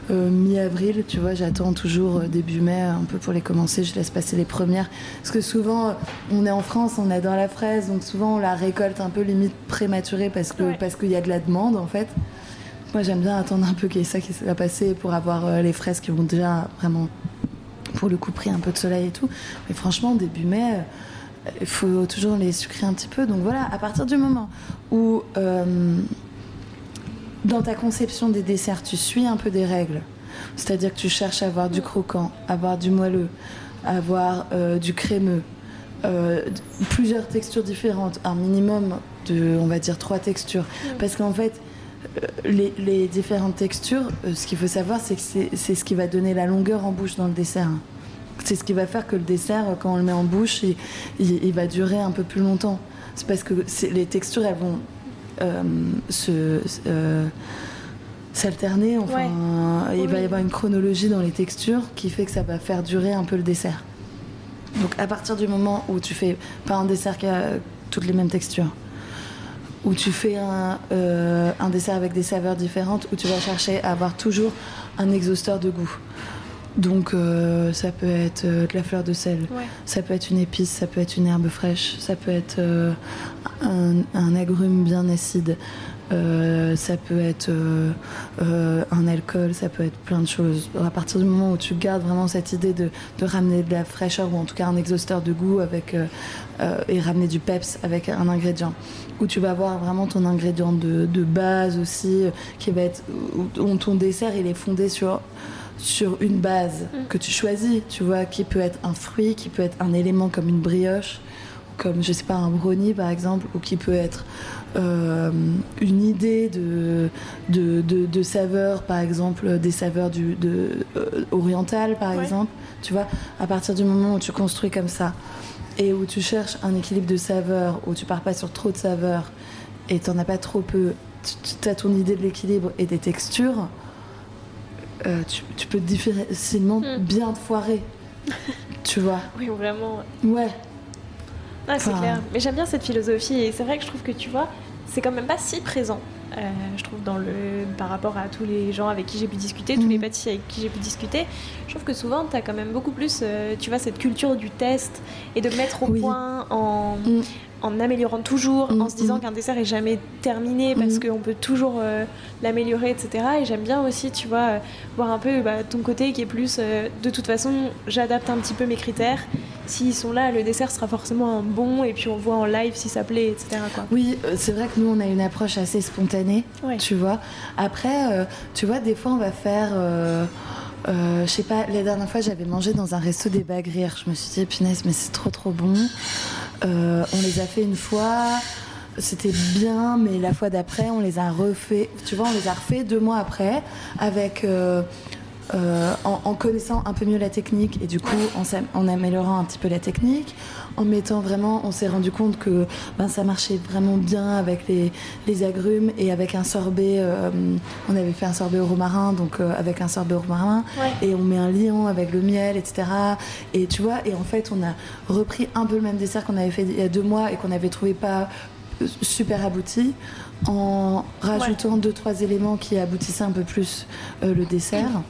mi-avril, tu vois. J'attends toujours début mai un peu pour les commencer. Je laisse passer les premières. Parce que souvent, on est en France, on adore la fraise, donc souvent on la récolte un peu limite prématurée parce que Ouais. parce qu'il y a de la demande en fait. Moi, j'aime bien attendre un peu qu'il y ait ça qui va passer pour avoir euh, les fraises qui vont déjà vraiment, pour le coup, pris un peu de soleil et tout. Mais franchement, début mai. euh, il faut toujours les sucrer un petit peu. Donc voilà, à partir du moment où euh, dans ta conception des desserts, tu suis un peu des règles, c'est-à-dire que tu cherches à avoir du croquant, à avoir du moelleux, à avoir euh, du crémeux, euh, plusieurs textures différentes, un minimum de, on va dire, trois textures. Parce qu'en fait, les, les différentes textures, euh, ce qu'il faut savoir, c'est que c'est ce qui va donner la longueur en bouche dans le dessert. C'est ce qui va faire que le dessert, euh, quand on le met en bouche, il, il- il va durer un peu plus longtemps. C'est parce que les textures, elles vont euh, se euh, s'alterner. Enfin, il Oui. va y avoir une chronologie dans les textures qui fait que ça va faire durer un peu le dessert. Donc à partir du moment où tu fais pas un dessert qui a toutes les mêmes textures, où tu fais un, euh, un dessert avec des saveurs différentes, où tu vas chercher à avoir toujours un exhausteur de goût. Donc euh, ça peut être euh, de la fleur de sel, Ouais. ça peut être une épice, ça peut être une herbe fraîche, ça peut être euh, un, un agrume bien acide, ça peut être un alcool, ça peut être plein de choses. À partir du moment où tu gardes vraiment cette idée de, de ramener de la fraîcheur ou en tout cas un exhausteur de goût avec, euh, et ramener du peps avec un ingrédient, où tu vas avoir vraiment ton ingrédient de, de base aussi, euh, qui va être où- ton dessert il est fondé sur sur une base Mm. que tu choisis, tu vois, qui peut être un fruit, qui peut être un élément comme une brioche, comme je sais pas un brownie par exemple, ou qui peut être euh, une idée de, de, de, de saveurs, par exemple des saveurs du, de, euh, orientales par Ouais. exemple, tu vois, à partir du moment où tu construis comme ça et où tu cherches un équilibre de saveurs, où tu pars pas sur trop de saveurs et t'en as pas trop peu, tu as ton idée de l'équilibre et des textures, euh, tu, tu peux difficilement Mm. bien te foirer. (laughs) tu vois? Oui, vraiment. Ouais. Ah, c'est Enfin- clair. Mais j'aime bien cette philosophie et c'est vrai que je trouve que tu vois, c'est quand même pas si présent je trouve, dans le, par rapport à tous les gens avec qui j'ai pu discuter, tous les Mhm. pâtissiers avec qui j'ai pu discuter. Je trouve que souvent, tu as quand même beaucoup plus, euh, tu vois, cette culture du test et de mettre au Oui. point en, Mm. En améliorant toujours, en se disant mm. qu'un dessert est jamais terminé parce Mm. qu'on peut toujours euh, l'améliorer, etc. Et j'aime bien aussi, tu vois, euh, voir un peu bah, ton côté qui est plus, euh, de toute façon, j'adapte un petit peu mes critères. S'ils sont là, le dessert sera forcément un bon et puis on voit en live si ça plaît, etc. Quoi. Oui, c'est vrai que nous, on a une approche assez spontanée, Ouais. tu vois. Après, tu vois, des fois, on va faire... euh, euh, je sais pas, la dernière fois, j'avais mangé dans un resto des bagues rires. Je me suis dit, punaise, mais c'est trop, trop bon. Euh, on les a fait une fois, c'était bien, mais la fois d'après, on les a refait. Tu vois, on les a refait deux mois après, avec... euh, euh, en, connaissant un peu mieux la technique et du coup en améliorant un petit peu la technique, en mettant vraiment, on s'est rendu compte que ben, ça marchait vraiment bien avec les, les agrumes et avec un sorbet, euh, on avait fait un sorbet au romarin, donc euh, avec un sorbet au romarin, Ouais. et on met un lion avec le miel, etc. Et tu vois, et en fait on a repris un peu le même dessert qu'on avait fait il y a deux mois et qu'on avait trouvé pas super abouti en rajoutant deux trois éléments qui aboutissaient un peu plus euh, le dessert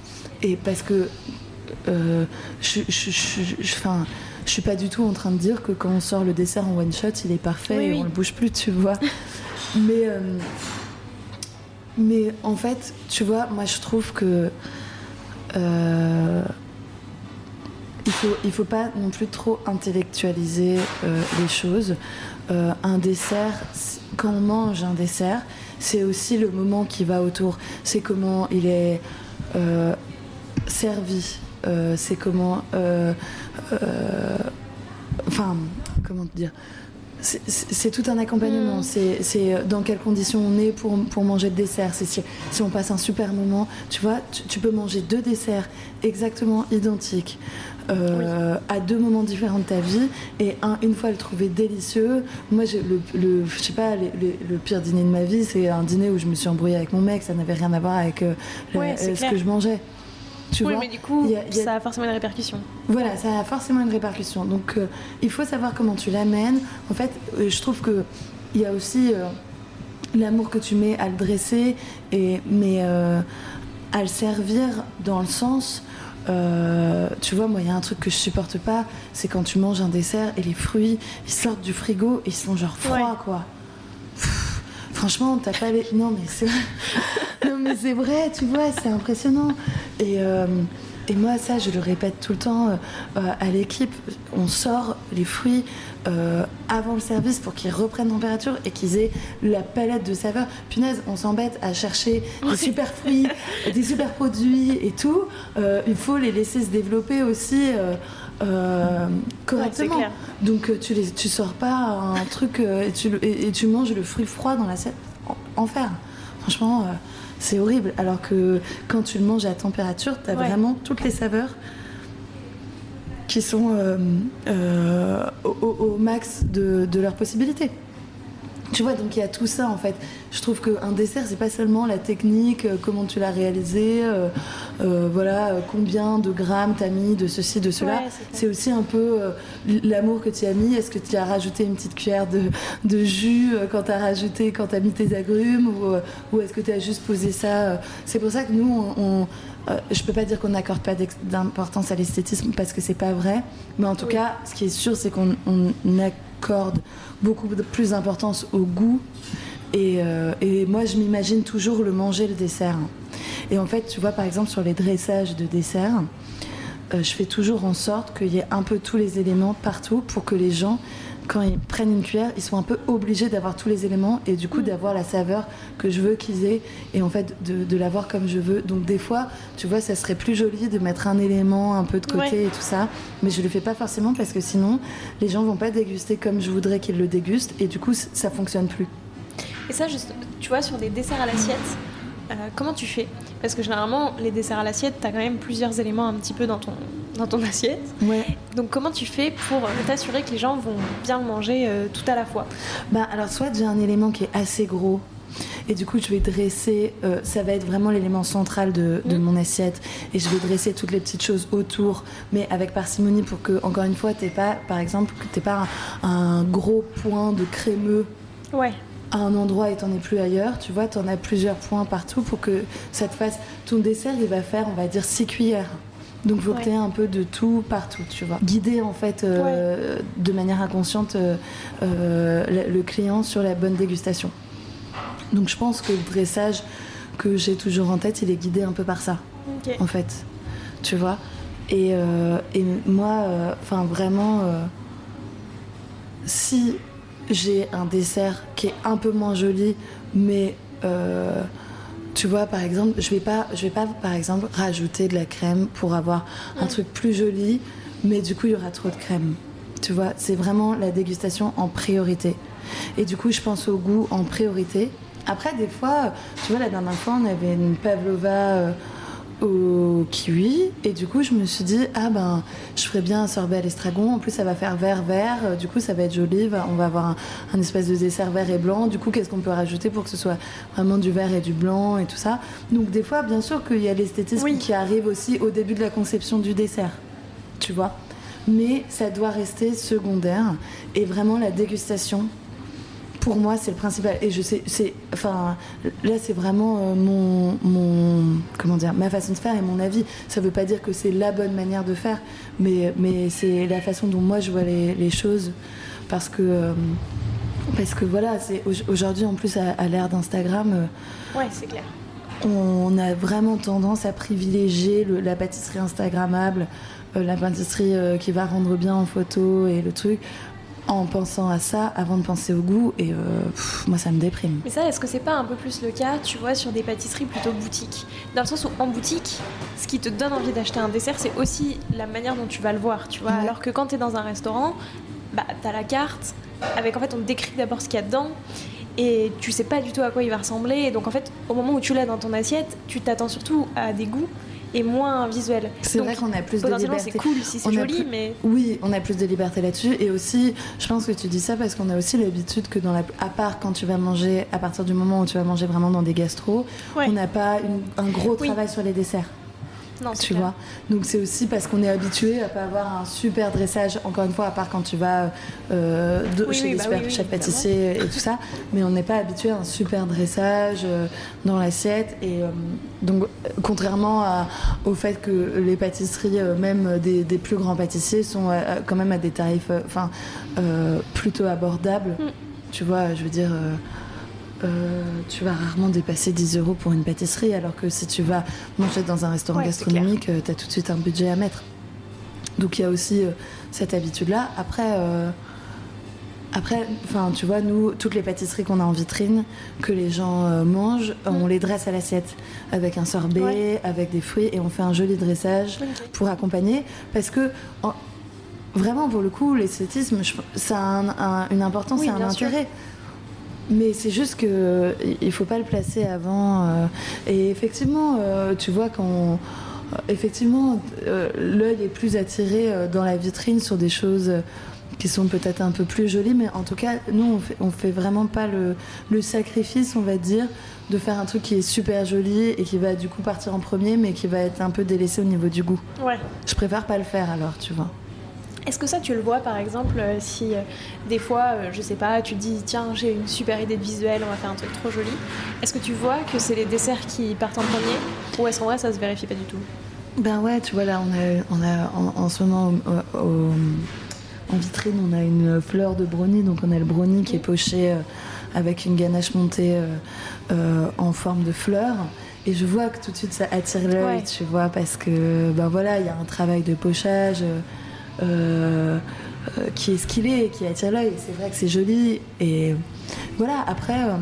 et parce que je, je, je, je- enfin, je suis pas du tout en train de dire que quand on sort le dessert en one shot il est parfait Oui, et oui. on le bouge plus tu vois (laughs) mais euh, mais en fait tu vois moi je trouve que euh, il faut, il faut pas non plus trop intellectualiser euh, les choses. Euh, un dessert, quand on mange un dessert, c'est aussi le moment qui va autour. C'est comment il est euh, servi. Euh, c'est comment. euh, euh, Enfin, comment te dire c'est- tout un accompagnement. Mm. C'est dans quelles conditions on est pour, pour manger le dessert. C'est si, si on passe un super moment. Tu vois, tu, tu peux manger deux desserts exactement identiques euh, à deux moments différents de ta vie et un, une fois le trouver délicieux. Moi, le, le, je sais pas, les- les- le pire dîner de ma vie, c'est un dîner où je me suis embrouillée avec mon mec. Ça n'avait rien à voir avec euh, Ouais, ce clair. que je mangeais. Tu oui, vois mais du coup, il y a- il y a- ça a forcément une répercussion. voilà, ça a forcément une répercussion. Donc, euh, il faut savoir comment tu l'amènes. En fait, euh, je trouve que il y a aussi euh, l'amour que tu mets à le dresser, et, mais euh, à le servir dans le sens. euh, tu vois, moi, il y a un truc que je supporte pas, c'est quand tu manges un dessert et les fruits, ils sortent du frigo et ils sont genre froids, Ouais. quoi. Franchement, t'as pas les. Non, mais c'est (laughs) non, mais c'est vrai, tu vois, c'est impressionnant. Et, euh, et moi, ça, je le répète tout le temps euh, euh, à l'équipe. On sort les fruits euh, avant le service pour qu'ils reprennent température et qu'ils aient la palette de saveurs. Punaise, on s'embête à chercher des super fruits, (laughs) des super produits et tout. Il faut les laisser se développer aussi. Euh, correctement. Donc euh, tu les, tu sors pas un truc euh, et, tu, et, et tu manges le fruit froid dans l'assiette. En- Enfer. Franchement, euh, c'est horrible. Alors que quand tu le manges à température, tu as Ouais. vraiment toutes les saveurs qui sont euh, au max de, de leurs possibilités. Tu vois, donc il y a tout ça en fait. Je trouve qu'un dessert, c'est pas seulement la technique, euh, comment tu l'as réalisé, euh, euh, voilà, combien de grammes t'as mis de ceci, de cela. Ouais, c'est aussi un peu l'amour que tu as mis. Est-ce que tu as rajouté une petite cuillère de, de jus quand tu as rajouté, quand tu as mis tes agrumes ou, ou est-ce que tu as juste posé ça C'est pour ça que nous, on, on- je peux pas dire qu'on n'accorde pas d'importance à l'esthétisme parce que c'est pas vrai. Mais en tout Oui. cas, ce qui est sûr, c'est qu'on on accorde beaucoup plus d'importance au goût. Et, euh, et moi, je m'imagine toujours le manger, le dessert. Et en fait, tu vois, par exemple, sur les dressages de dessert, euh, je fais toujours en sorte qu'il y ait un peu tous les éléments partout pour que les gens, quand ils prennent une cuillère, ils soient un peu obligés d'avoir tous les éléments et du coup Mm. d'avoir la saveur que je veux qu'ils aient et en fait de, de l'avoir comme je veux. Donc des fois, tu vois, ça serait plus joli de mettre un élément un peu de côté Ouais. et tout ça, mais je le fais pas forcément parce que sinon, les gens vont pas déguster comme je voudrais qu'ils le dégustent et du coup, ça fonctionne plus. Et ça, juste, tu vois, sur des desserts à l'assiette, euh, comment tu fais? Parce que généralement, les desserts à l'assiette, t'as quand même plusieurs éléments un petit peu dans ton, dans ton assiette. Ouais. Donc, comment tu fais pour t'assurer que les gens vont bien manger euh, tout à la fois? Bah alors soit j'ai un élément qui est assez gros et du coup je vais dresser, euh, ça va être vraiment l'élément central de, de Mhm. mon assiette et je vais dresser toutes les petites choses autour mais avec parcimonie pour que encore une fois t'aies pas par exemple t'aies pas un, un gros point de crémeux Ouais. à un endroit et t'en es plus ailleurs, tu vois, t'en as plusieurs points partout pour que ça te fasse. Ton dessert, il va faire, on va dire, 6 cuillères. Donc, faut que tu aies un peu de tout partout, tu vois. Guider, en fait, euh, de manière inconsciente euh, euh, le client sur la bonne dégustation. Donc, je pense que le dressage que j'ai toujours en tête, il est guidé un peu par ça, en fait. Tu vois? Et, et, moi, enfin, vraiment, si j'ai un dessert qui est un peu moins joli, mais tu vois, par exemple, je vais pas, je vais pas, par exemple, rajouter de la crème pour avoir un truc plus joli, mais du coup, il y aura trop de crème. Tu vois, c'est vraiment la dégustation en priorité. Et du coup, je pense au goût en priorité. Après, des fois, tu vois, la dernière fois, on avait une pavlova. Euh, au kiwi. Et du coup je me suis dit ah ben je ferais bien un sorbet à l'estragon. En plus ça va faire vert vert. Euh, du coup ça va être joli. On va avoir un, espèce de dessert vert et blanc. Du coup qu'est-ce qu'on peut rajouter pour que ce soit vraiment du vert et du blanc et tout ça? Donc des fois bien sûr qu'il y a l'esthétisme qui arrive aussi au début de la conception du dessert tu vois? Mais ça doit rester secondaire. Et vraiment la dégustation pour moi, c'est le principal. Et je sais, c'est, enfin, là, c'est vraiment euh, mon, mon, comment dire, ma façon de faire et mon avis. Ça veut pas dire que c'est la bonne manière de faire, mais, mais c'est la façon dont moi je vois les, choses, parce que, euh, parce que voilà, c'est aujourd'hui en plus à, l'ère d'Instagram. Euh, ouais, c'est clair. On a vraiment tendance à privilégier la pâtisserie Instagrammable, la pâtisserie qui va rendre bien en photo et le truc en pensant à ça avant de penser au goût et euh, moi ça me déprime. Mais ça, est-ce que c'est pas un peu plus le cas, tu vois, sur des pâtisseries plutôt boutiques? Dans le sens où en boutique, ce qui te donne envie d'acheter un dessert, c'est aussi la manière dont tu vas le voir, tu vois? Alors que quand tu es dans un restaurant, bah t'as la carte, avec en fait on te décrit d'abord ce qu'il y a dedans et tu sais pas du tout à quoi il va ressembler et donc en fait au moment où tu l'as dans ton assiette, tu t'attends surtout à des goûts et moins visuel. C'est vrai qu'on a plus de liberté. c'est cool si c'est joli, mais. Oui, on a plus de liberté là-dessus. Et aussi, je pense que tu dis ça parce qu'on a aussi l'habitude que, dans la... à part quand tu vas manger, à partir du moment où tu vas manger vraiment dans des gastros, on n'a pas un gros travail sur les desserts tu vois. Donc c'est aussi parce qu'on est habitué à pas avoir un super dressage, encore une fois, à part quand tu vas euh, chez des bah super pâtissiers et tout ça, mais on n'est pas habitué à un super dressage euh, dans l'assiette. Et euh, donc, contrairement au fait que les pâtisseries, même des, plus grands pâtissiers, sont quand même à des tarifs enfin plutôt abordables. Mm. Tu vois, je veux dire. Euh, tu vas rarement dépasser 10 euros pour une pâtisserie, alors que si tu vas manger dans un restaurant gastronomique, euh, tu as tout de suite un budget à mettre. Donc il y a aussi euh, cette habitude-là. Après, après, enfin, tu vois, nous, toutes les pâtisseries qu'on a en vitrine, que les gens mangent, on mm. les dresse à l'assiette avec un sorbet, avec des fruits, et on fait un joli dressage pour accompagner, parce que vraiment, pour le coup, l'esthétisme, ça a une importance et un intérêt. Mais c'est juste que il faut pas le placer avant. Euh, et effectivement, euh, tu vois quand effectivement euh, l'œil est plus attiré dans la vitrine sur des choses qui sont peut-être un peu plus jolies, mais en tout cas, nous, on fait, on fait vraiment pas le, le, sacrifice, on va dire, de faire un truc qui est super joli et qui va du coup partir en premier, mais qui va être un peu délaissé au niveau du goût. Ouais. Je préfère pas le faire alors, tu vois. Est-ce que ça, tu le vois par exemple, euh, si euh, des fois, euh, je sais pas, tu te dis tiens, j'ai une super idée de visuel, on va faire un truc trop joli. Est-ce que tu vois que c'est les desserts qui partent en premier ou est-ce qu'en vrai ça se vérifie pas du tout? Ben ouais, tu vois, là, on a, on a en, ce moment en vitrine, on a une fleur de brownie, donc on a le brownie qui est poché avec une ganache montée en forme de fleur. Et je vois que tout de suite ça attire l'œil, tu vois, parce que ben voilà, il y a un travail de pochage. Euh, euh, qui est ce qu'il est, qui attire l'œil. C'est vrai que c'est joli. Et voilà, après, euh,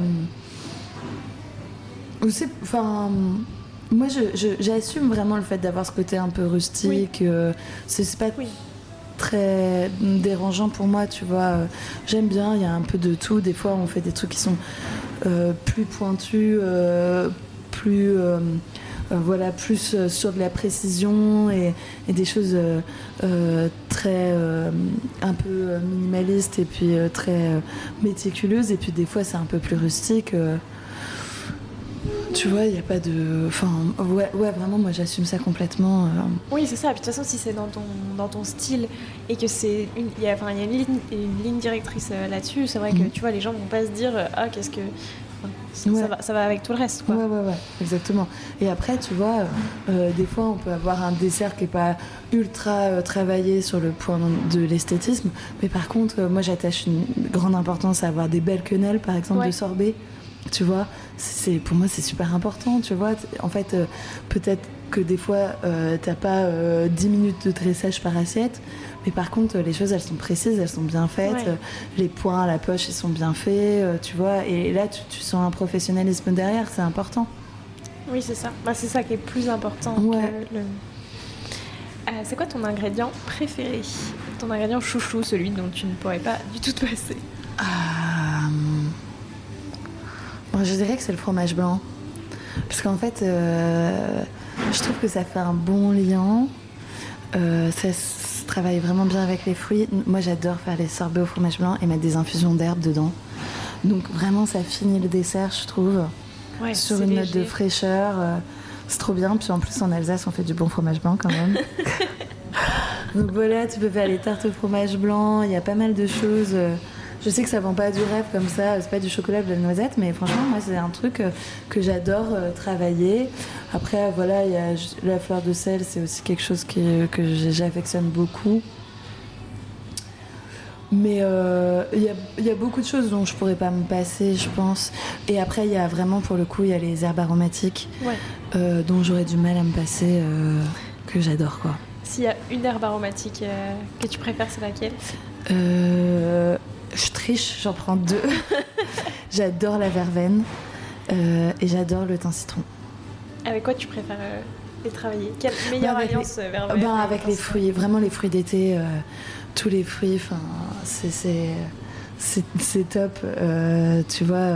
enfin, moi j'assume vraiment le fait d'avoir ce côté un peu rustique. c'est pas très dérangeant pour moi, tu vois. J'aime bien, il y a un peu de tout. Des fois, on fait des trucs qui sont plus pointus, plus euh, voilà, plus euh, sur de la précision et, des choses euh, très un peu minimalistes et puis très méticuleuses. Et puis des fois, c'est un peu plus rustique. tu vois, il n'y a pas de. Enfin, ouais, ouais vraiment, moi j'assume ça complètement. euh. Oui, c'est ça. Puis de toute façon, si c'est dans ton, dans ton style et que c'est une, il y a, enfin, il y a une, ligne, une ligne directrice euh, là-dessus, c'est vrai que Mhm. tu vois, les gens vont pas se dire euh, ah qu'est-ce que enfin, ça, Ouais. ça va, ça va avec tout le reste. Quoi. Ouais, ouais, ouais, exactement. Et après, tu vois, euh, des fois, on peut avoir un dessert qui est pas ultra euh, travaillé sur le point de l'esthétisme, mais par contre, euh, moi, j'attache une grande importance à avoir des belles quenelles, par exemple, Ouais. de sorbet. Tu vois, c'est pour moi, c'est super important. Tu vois, en fait, euh, peut-être que des fois, euh, t'as pas euh, 10 minutes de dressage par assiette, mais par contre, euh, les choses, elles sont précises, elles sont bien faites. Ouais. euh, les points à la poche, ils sont bien faits, euh, tu vois. Et là, tu, tu sens un professionnalisme derrière, c'est important. Oui, c'est ça. Bah, c'est ça qui est plus important. Ouais. que le- Euh, c'est quoi ton ingrédient préféré? Ton ingrédient chouchou, celui dont tu ne pourrais pas du tout te passer? Hum. Moi, je dirais que c'est le fromage blanc. Parce qu'en fait, euh, je trouve que ça fait un bon lien. Euh, ça se travaille vraiment bien avec les fruits. Moi, j'adore faire les sorbets au fromage blanc et mettre des infusions d'herbes dedans. Donc, vraiment, ça finit le dessert, je trouve, Ouais, sur une note de fraîcheur. euh, c'est trop bien. Puis en plus, en Alsace, on fait du bon fromage blanc quand même. (laughs) Donc voilà, tu peux faire les tartes au fromage blanc, il y a pas mal de choses. euh, Je sais que ça vend pas du rêve comme ça, c'est pas du chocolat ou de la noisette, mais franchement, moi, c'est un truc euh, que j'adore euh, travailler. Après, voilà, il y a la fleur de sel, c'est aussi quelque chose que j'affectionne beaucoup. Mais euh, il y, a, il y a beaucoup de choses dont je pourrais pas me passer, je pense. Et après, il y a vraiment, pour le coup, il y a les herbes aromatiques Ouais. euh, dont j'aurais du mal à me passer, euh, que j'adore, quoi. S'il y a une herbe aromatique euh, que tu préfères, c'est laquelle? Euh, je triche, j'en prends deux. (laughs) j'adore la verveine euh, et j'adore le thym citron. Avec quoi tu préfères euh, les travailler? Quelle meilleure avec alliance euh, vers Ben, avec les fruits, vraiment les fruits d'été, euh, tous les fruits, enfin, c'est- c'est. Top, tu vois,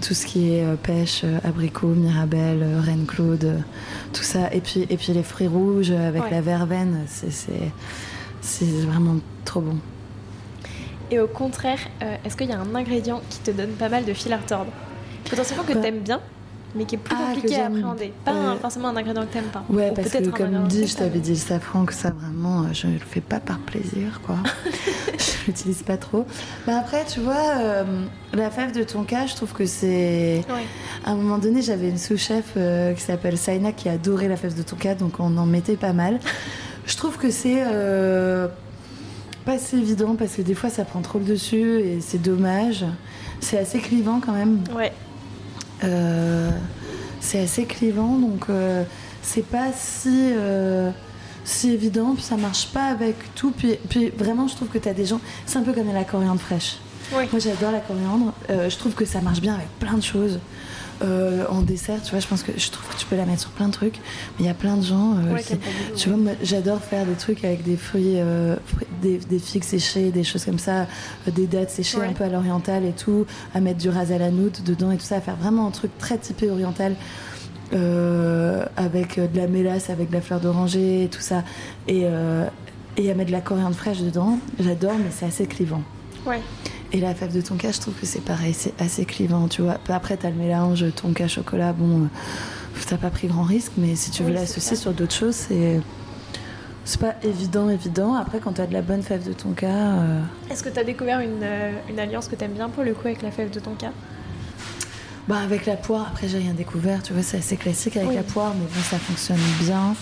tout ce qui est pêche, abricot, mirabelle, reine claude, tout ça. Et puis, et puis les fruits rouges avec Ouais. la verveine, c'est- c'est c'est vraiment trop bon. Et au contraire, euh, est-ce qu'il y a un ingrédient qui te donne pas mal de fil à retordre? Potentiellement que Bah. t'aimes bien, mais qui est plus Ah, compliqué à appréhender. Pas un- forcément un ingrédient que t'aimes pas. Ouais, Ou parce que comme dit, je t'avais dit le safran, que ça vraiment, euh, je le fais pas par plaisir, quoi. (laughs) (laughs) je l'utilise pas trop. Mais après, tu vois, euh, la fève de tonka, je trouve que c'est. Ouais. À un moment donné, j'avais une sous-chef euh, qui s'appelle Saina qui adorait la fève de tonka, donc on en mettait pas mal. (laughs) Je trouve que c'est pas assez évident parce que des fois ça prend trop le dessus et c'est dommage. C'est assez clivant quand même. Ouais. Euh, c'est assez clivant, donc euh, c'est pas si, euh, si évident, puis ça marche pas avec tout. Puis, puis vraiment, je trouve que tu as des gens. C'est un peu comme la coriandre fraîche. Ouais. Moi, j'adore la coriandre. Je trouve que ça marche bien avec plein de choses. Euh, en dessert, tu vois, je pense que je trouve que tu peux la mettre sur plein de trucs, mais il y a plein de gens. euh, Ouais, tu vois, moi, j'adore faire des trucs avec des fruits, euh, fruits- des, des figues séchées, des choses comme ça, des dattes séchées Ouais. un peu à l'oriental et tout, à mettre du ras à la noute dedans et tout ça, à faire vraiment un truc très typé oriental. avec de la mélasse, avec de la fleur d'oranger et tout ça, et, et à mettre de la coriandre fraîche dedans. J'adore, mais c'est assez clivant. Ouais. Et la fève de tonka, je trouve que c'est pareil, c'est assez clivant, tu vois. Après, t'as le mélange tonka chocolat, bon, euh, t'as pas pris grand risque, mais si tu veux Oui, l'associer sur d'autres choses, c'est c'est pas évident, évident. Après, quand t'as de la bonne fève de tonka, euh, Est-ce que t'as découvert une, euh, une alliance que t'aimes bien pour le coup avec la fève de ton cas bah avec la poire, après j'ai rien découvert, tu vois, c'est assez classique avec Oui. la poire, mais bon, ça fonctionne bien.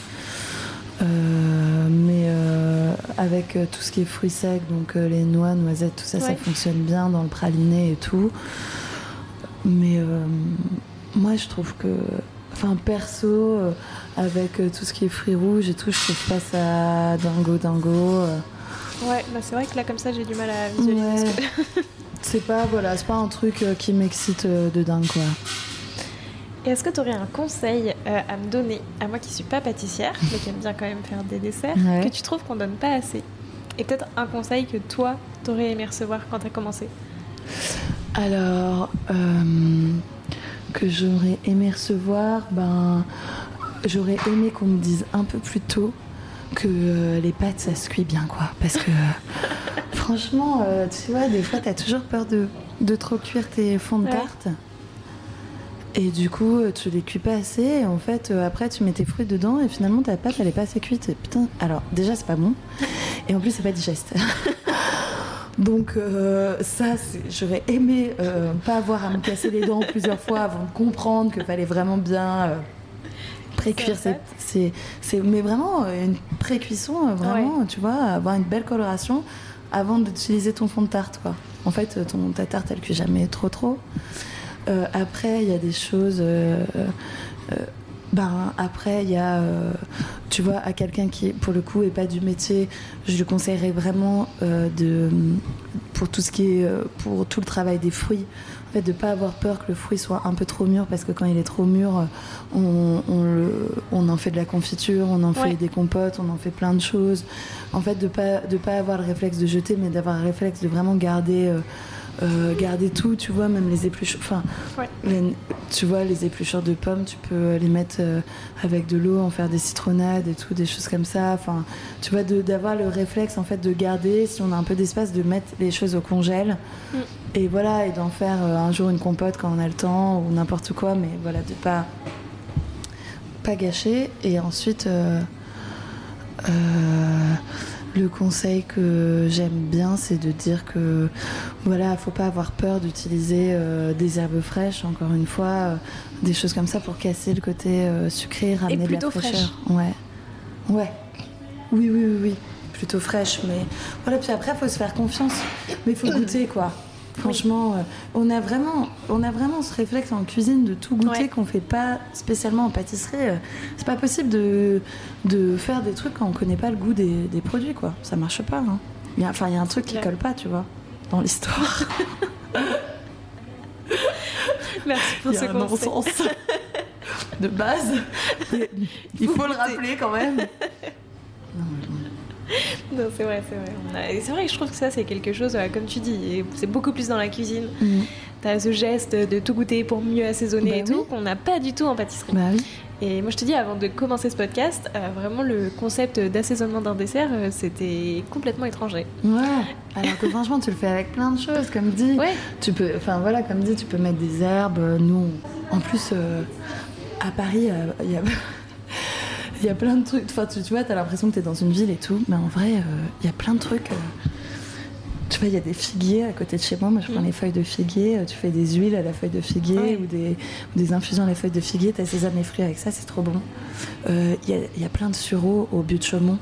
Euh, mais euh, avec euh, tout ce qui est fruits secs, donc les noix, noisettes, tout ça, ça fonctionne bien dans le praliné et tout. Mais moi, je trouve que, enfin, perso, euh, avec euh, tout ce qui est fruits rouges et tout, je trouve pas ça dingo dingo. euh. Ouais, bah c'est vrai que là comme ça j'ai du mal à visualiser. Ouais. (laughs) C'est pas, voilà, c'est pas un truc qui m'excite de dingue, quoi. Et est-ce que tu aurais un conseil euh, à me donner, à moi qui suis pas pâtissière, mais qui aime bien quand même faire des desserts, Ouais. que tu trouves qu'on donne pas assez? Et peut-être un conseil que toi, t'aurais aimé recevoir quand t'as commencé? Alors, euh, que j'aurais aimé recevoir, ben, j'aurais aimé qu'on me dise un peu plus tôt que euh, les pâtes ça se cuit bien, quoi. Parce que (laughs) franchement, tu vois, des fois, t'as toujours peur de, de trop cuire tes fonds de Ouais. Et du coup, euh, tu les cuis pas assez. Et en fait, euh, après, tu mets tes fruits dedans et finalement, ta pâte, elle est pas assez cuite. Et putain, alors déjà, c'est pas bon. (laughs) Et en plus, c'est pas digeste. (laughs) Donc euh, ça, j'aurais aimé euh, pas avoir à me casser les dents plusieurs fois avant de comprendre qu'il fallait vraiment bien pré-cuire. C'est mais vraiment une pré-cuisson, vraiment, tu vois, avoir une belle coloration avant d'utiliser ton fond de tarte, quoi. En fait, ton, ta tarte, elle cuit jamais trop trop. Euh, après, il y a des choses. euh, euh, ben, après, il y a, tu vois, à quelqu'un qui, pour le coup, est pas du métier, je lui conseillerais vraiment de, pour tout ce qui est, pour tout le travail des fruits, en fait, de pas avoir peur que le fruit soit un peu trop mûr, parce que quand il est trop mûr, on, on, le- on en fait de la confiture, on en Ouais. fait des compotes, on en fait plein de choses. En fait, de pas, de pas avoir le réflexe de jeter, mais d'avoir le réflexe de vraiment garder. euh, euh, garder tout, tu vois, même les épluchures. Enfin, Ouais. tu vois, les épluchures de pommes, tu peux les mettre euh, avec de l'eau, en faire des citronnades et tout, des choses comme ça. Enfin, tu vois, d'avoir le réflexe en fait de garder, si on a un peu d'espace, de mettre les choses au congèle. Mm. Et voilà, et d'en faire euh, un jour une compote quand on a le temps ou n'importe quoi, mais voilà, de pas pas gâcher. Et ensuite, euh, le conseil que j'aime bien, c'est de dire que voilà, faut pas avoir peur d'utiliser euh, des herbes fraîches, encore une fois, euh, des choses comme ça pour casser le côté euh, sucré, ramener de la plutôt fraîcheur. Ouais, ouais, oui, oui, oui, oui, plutôt fraîche. Mais voilà, puis après, faut se faire confiance, mais il faut (clears throat) goûter quoi. Franchement, euh, on a vraiment, on a vraiment ce réflexe en cuisine de tout goûter Ouais. qu'on fait pas spécialement en pâtisserie. Euh, C'est pas possible de, de faire des trucs quand on connaît pas le goût des, des produits, quoi. Ça marche pas. Hein. Il y a- Enfin, il y a un truc qui Claire. colle pas, tu vois, dans l'histoire. (laughs) Merci pour Il y ce un conseil. (laughs) de base. Il faut le rappeler quand même. (laughs) (laughs) Non, c'est vrai, c'est vrai. A- et C'est vrai que je trouve que ça, c'est quelque chose, comme tu dis, c'est beaucoup plus dans la cuisine. Mm. T'as ce geste de tout goûter pour mieux assaisonner Bah et oui. tout, qu'on n'a pas du tout en pâtisserie. Bah oui. Et moi, je te dis, avant de commencer ce podcast, euh, vraiment, le concept d'assaisonnement d'un dessert, euh, c'était complètement étranger. Ouais. Alors que franchement, tu le fais avec plein de choses, comme dit. Ouais, Tu peux, enfin voilà, comme dit, tu peux mettre des herbes. euh, Nous, on- en plus, euh, à Paris, il y a. Il y a plein de trucs. Enfin, tu, tu vois, t'as l'impression que t'es dans une ville et tout, mais en vrai, euh, il y a plein de trucs. euh. Tu vois, il y a des figuiers à côté de chez moi. Moi, je prends Mhm. les feuilles de figuier. euh, Tu fais des huiles à la feuille de figuier ou, des, ou des infusions à la feuille de figuier. T'as sésame et fruits avec ça, c'est trop bon. Euh, Il y, y a plein de sureaux au but de Chaumont.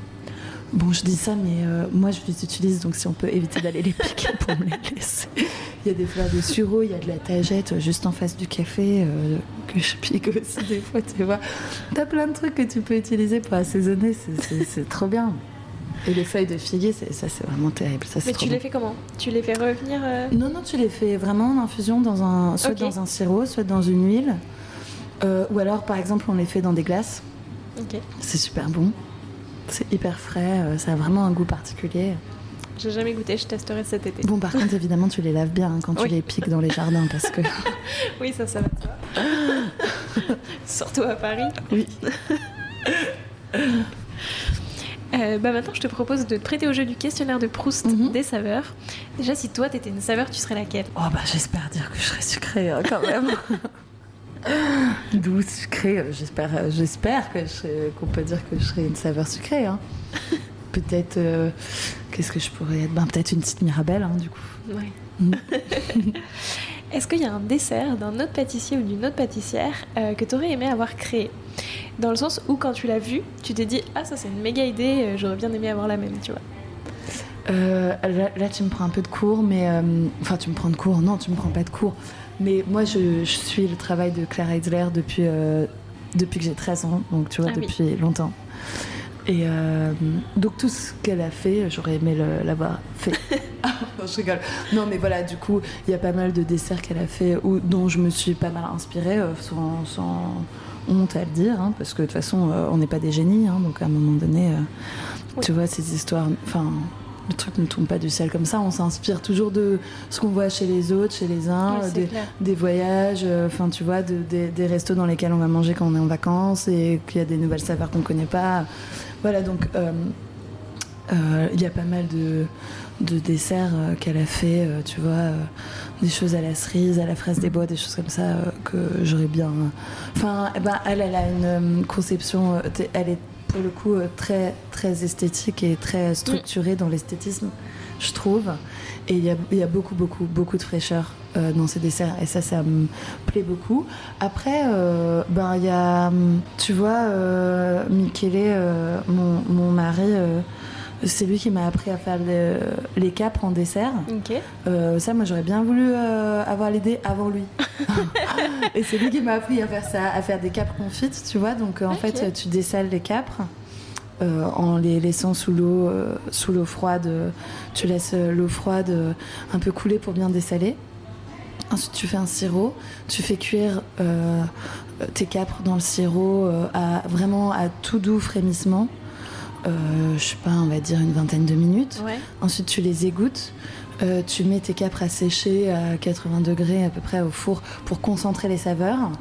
Bon, je dis ça, mais euh, moi, je les utilise, donc si on peut éviter d'aller les piquer (laughs) pour me les laisser. Il y a des fleurs de sureau, il y a de la tagette euh, juste en face du café euh, que je pique aussi des fois, tu vois. T'as plein de trucs que tu peux utiliser pour assaisonner, c'est- trop bien. Et les feuilles de figuier, ça c'est vraiment terrible. Ça, mais tu bon. les fais comment? Tu les fais revenir euh, Non, non, tu les fais vraiment en infusion, dans un, soit dans un sirop, soit dans une huile. Ou alors, par exemple, on les fait dans des glaces. Ok. C'est super bon. C'est hyper frais, euh, ça a vraiment un goût particulier. J'ai jamais goûté, je testerai cet été. Bon, par contre, évidemment, tu les laves bien hein, quand tu Oui. les piques dans les jardins parce que. (laughs) Oui, ça, ça va. (laughs) Surtout à Paris. Oui. Euh, bah maintenant, je te propose de te prêter au jeu du questionnaire de Proust Mhm. des saveurs. Déjà, si toi, t'étais une saveur, tu serais laquelle? Oh, bah, j'espère dire que je serai sucrée hein, quand même. (laughs) (gasps) Douce, sucrée, euh, j'espère, euh, j'espère que je qu'on peut dire que je serai une saveur sucrée. hein. (laughs) Peut-être. euh, Qu'est-ce que je pourrais être? Ben, Peut-être une petite Mirabelle, hein, du coup. Ouais. Mm. (laughs) Est-ce qu'il y a un dessert d'un autre pâtissier ou d'une autre pâtissière euh, que tu aurais aimé avoir créé? Dans le sens où, quand tu l'as vu, tu t'es dit Ah, ça, c'est une méga idée, euh, j'aurais bien aimé avoir la même, tu vois. Euh, là, là, tu me prends un peu de cours, mais. Enfin, tu me prends de cours. Non, tu me prends pas de cours. Mais moi, je, je suis le travail de Claire Heidler depuis, euh, depuis que j'ai 13 ans, donc tu vois, Ah oui. depuis longtemps. Et euh, donc, tout ce qu'elle a fait, j'aurais aimé l'avoir fait. Ah, (laughs) non, je rigole. Non, mais voilà, du coup, il y a pas mal de desserts qu'elle a fait ou, dont je me suis pas mal inspirée, euh, sans, sans honte à le dire, hein, parce que de toute façon, euh, on n'est pas des génies, hein, donc à un moment donné, Oui. tu vois, ces histoires. Enfin. Le truc ne tombe pas du ciel comme ça, on s'inspire toujours de ce qu'on voit chez les autres, chez les uns, Oui, des, voyages, euh, enfin tu vois, de- des, des restos dans lesquels on va manger quand on est en vacances et qu'il y a des nouvelles saveurs qu'on connaît pas. Voilà, donc euh, euh, il y a pas mal de, de desserts euh, qu'elle a fait, euh, tu vois, euh, des choses à la cerise, à la fraise des bois, des choses comme ça que j'aurais bien. Enfin, eh ben, elle, elle a une conception, elle est pour le coup euh, très, très esthétique et très structurée dans l'esthétisme, je trouve. Et il y a, y a beaucoup, beaucoup, beaucoup de fraîcheur euh, dans ces desserts. Et ça, ça me plaît beaucoup. Après, euh, ben, il y a, hum, tu vois, euh, Michele, mon, mon mari, c'est lui qui m'a appris à faire le- les capres en dessert. Euh, ça, moi, j'aurais bien voulu euh, avoir l'idée avant lui. (laughs) (laughs) et c'est lui qui m'a appris à faire ça, à faire des capres confites, tu vois. Donc, en fait, tu dessales les capres. euh, en les laissant sous l'eau sous l'eau froide tu laisses l'eau froide un peu couler pour bien dessaler ensuite tu fais un sirop tu fais cuire tes capres dans le sirop à vraiment à tout doux frémissement euh, je sais pas on va dire une vingtaine de minutes Ouais. Ensuite, tu les égouttes. Euh, tu mets tes capres à sécher à 80 degrés à peu près au four pour concentrer les saveurs.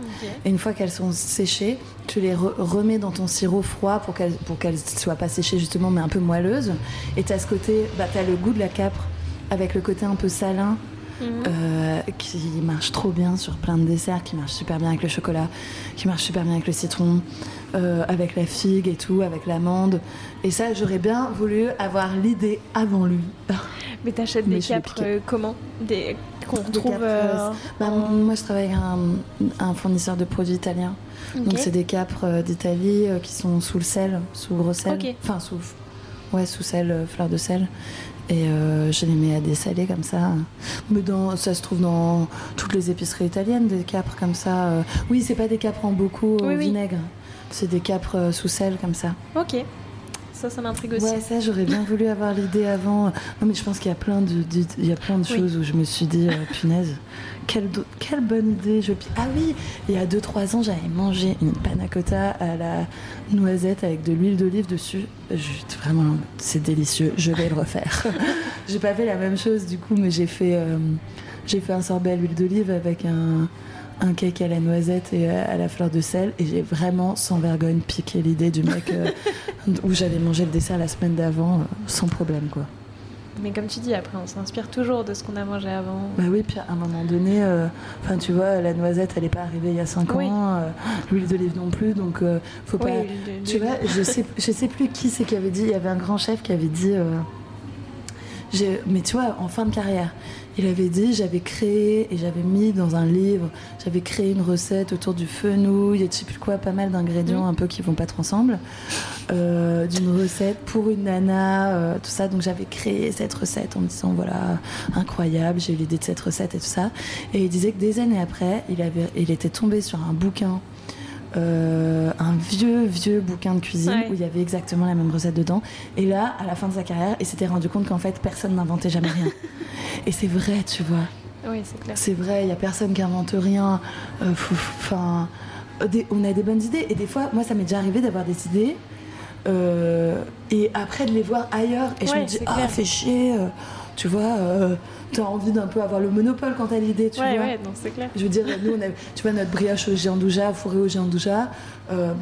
Et une fois qu'elles sont séchées, tu les re- remets dans ton sirop froid pour qu'elles pour qu'elles soient pas séchées justement mais un peu moelleuses. Et tu as ce côté, bah, tu as le goût de la capre avec le côté un peu salin Mhm. euh, qui marche trop bien sur plein de desserts, qui marche super bien avec le chocolat, qui marche super bien avec le citron, euh, avec la figue et tout, avec l'amande. Et ça, j'aurais bien voulu avoir l'idée avant lui. (laughs) Mais t'achètes des capres euh, comment Des qu'on Des retrouve. capres, euh, Bah, en- Moi, je travaille avec un, un fournisseur de produits italien. Ok. Donc, c'est des capres d'Italie qui sont sous le sel, sous gros sel. Enfin, sous, ouais, sous sel, fleur de sel. Et euh, je les mets à dessaler comme ça. Mais dans, ça se trouve dans toutes les épiceries italiennes, des capres comme ça. Oui, c'est pas des capres en beaucoup au oui. vinaigre. C'est des capres euh, sous sel comme ça. Ok. Ça, ça m'intrigue aussi. Ouais, ça, j'aurais bien voulu avoir l'idée avant. Non, mais je pense qu'il y a plein de, de- il y a plein de Oui. choses où je me suis dit, euh, punaise, quelle, do- quelle bonne idée. Je... Ah oui, il y a 2-3 ans, j'avais mangé une panna cotta à la noisette avec de l'huile d'olive dessus. Je- vraiment, c'est délicieux. Je vais le refaire. (laughs) j'ai pas fait la même chose du coup, mais j'ai fait, euh, j'ai fait un sorbet à l'huile d'olive avec un un cake à la noisette et à la fleur de sel et j'ai vraiment sans vergogne piqué l'idée du mec euh, où j'avais mangé le dessert la semaine d'avant euh, sans problème quoi. Mais comme tu dis, après, on s'inspire toujours de ce qu'on a mangé avant. Bah oui, puis à un moment donné, euh, enfin tu vois, la noisette elle est pas arrivée il y a 5 Oui. ans, euh, l'huile d'olive non plus, donc euh, faut Oui, pas. Tu vois, je sais, je sais plus qui c'est qui avait dit. Il y avait un grand chef qui avait dit. Mais tu vois, en fin de carrière, il avait dit j'avais créé et j'avais mis dans un livre, j'avais créé une recette autour du fenouil et je sais plus quoi, pas mal d'ingrédients Mhm. un peu qui vont pas trop ensemble, euh, d'une recette pour une nana, euh, tout ça. Donc j'avais créé cette recette en me disant voilà, incroyable, j'ai eu l'idée de cette recette et tout ça. Et il disait que des années après, il, avait, il était tombé sur un bouquin euh, un vieux, vieux bouquin de cuisine Ouais. où il y avait exactement la même recette dedans. Et là, à la fin de sa carrière, il s'était rendu compte qu'en fait, personne n'inventait jamais rien. (laughs) Et c'est vrai, tu vois. Oui, c'est clair. C'est vrai, il n'y a personne qui invente rien. Euh, Enfin, des- on a des bonnes idées. Et des fois, moi, ça m'est déjà arrivé d'avoir des idées. euh, et après de les voir ailleurs et je me dis ah fais chier euh, tu vois euh, t'as envie d'un peu avoir le monopole quand t'as l'idée tu ouais, vois ouais, non, c'est clair. je veux dire, nous, on a, tu vois, notre brioche au giandouja, fourré au giandouja, euh,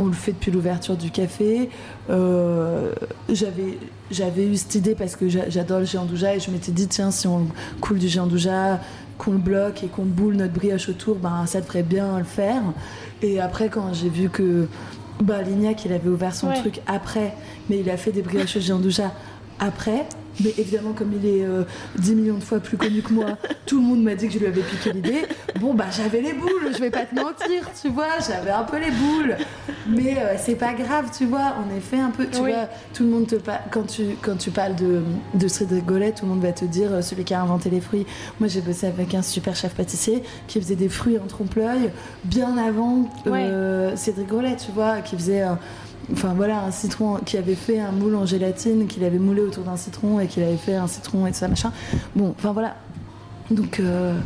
on le fait depuis l'ouverture du café. Euh, j'avais, j'avais eu cette idée parce que j'a- j'adore le giandouja et je m'étais dit, tiens, si on coule du giandouja, qu'on le bloque et qu'on boule notre brioche autour, ben, ça devrait bien le faire. Et après, quand j'ai vu que bah, Lignac, il avait ouvert son Ouais. truc après, mais il a fait des brioches au giandouja après. Mais évidemment, comme il est euh, 10 millions de fois plus connu que moi, (laughs) tout le monde m'a dit que je lui avais piqué l'idée. Bon, bah j'avais les boules, je vais pas te mentir, tu vois, j'avais un peu les boules. Mais euh, c'est pas grave, tu vois, on est fait un peu, tu Oui. vois, tout le monde te pa- quand tu quand tu parles de, de Cédric Gollet, tout le monde va te dire euh, celui qui a inventé les fruits. Moi, j'ai bossé avec un super chef pâtissier qui faisait des fruits en trompe-l'œil bien avant euh, Cédric Gollet, tu vois, qui faisait Enfin voilà, un citron qui avait fait un moule en gélatine, qu'il avait moulé autour d'un citron et qu'il avait fait un citron et tout ça machin. Bon, enfin voilà. Donc euh,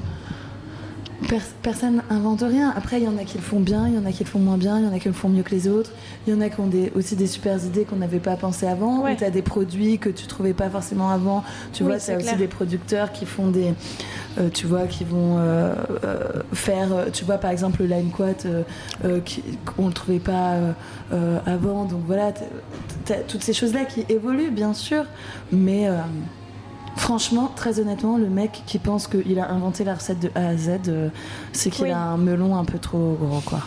personne invente rien. Après, il y en a qui le font bien, il y en a qui le font moins bien, il y en a qui le font mieux que les autres. Il y en a qui ont des, aussi des super idées qu'on n'avait pas pensé avant. Ouais. Ou tu as des produits que tu trouvais pas forcément avant. Tu Oui, vois, tu as aussi des producteurs qui font des. euh, tu vois, qui vont euh, euh, faire. Tu vois, par exemple, le line quat, qu'on ne trouvait pas avant. Donc voilà, t- t'as toutes ces choses-là qui évoluent, bien sûr. Mais. Franchement, très honnêtement, le mec qui pense qu'il a inventé la recette de A à Z, euh, c'est qu'il Oui. a un melon un peu trop gros, quoi.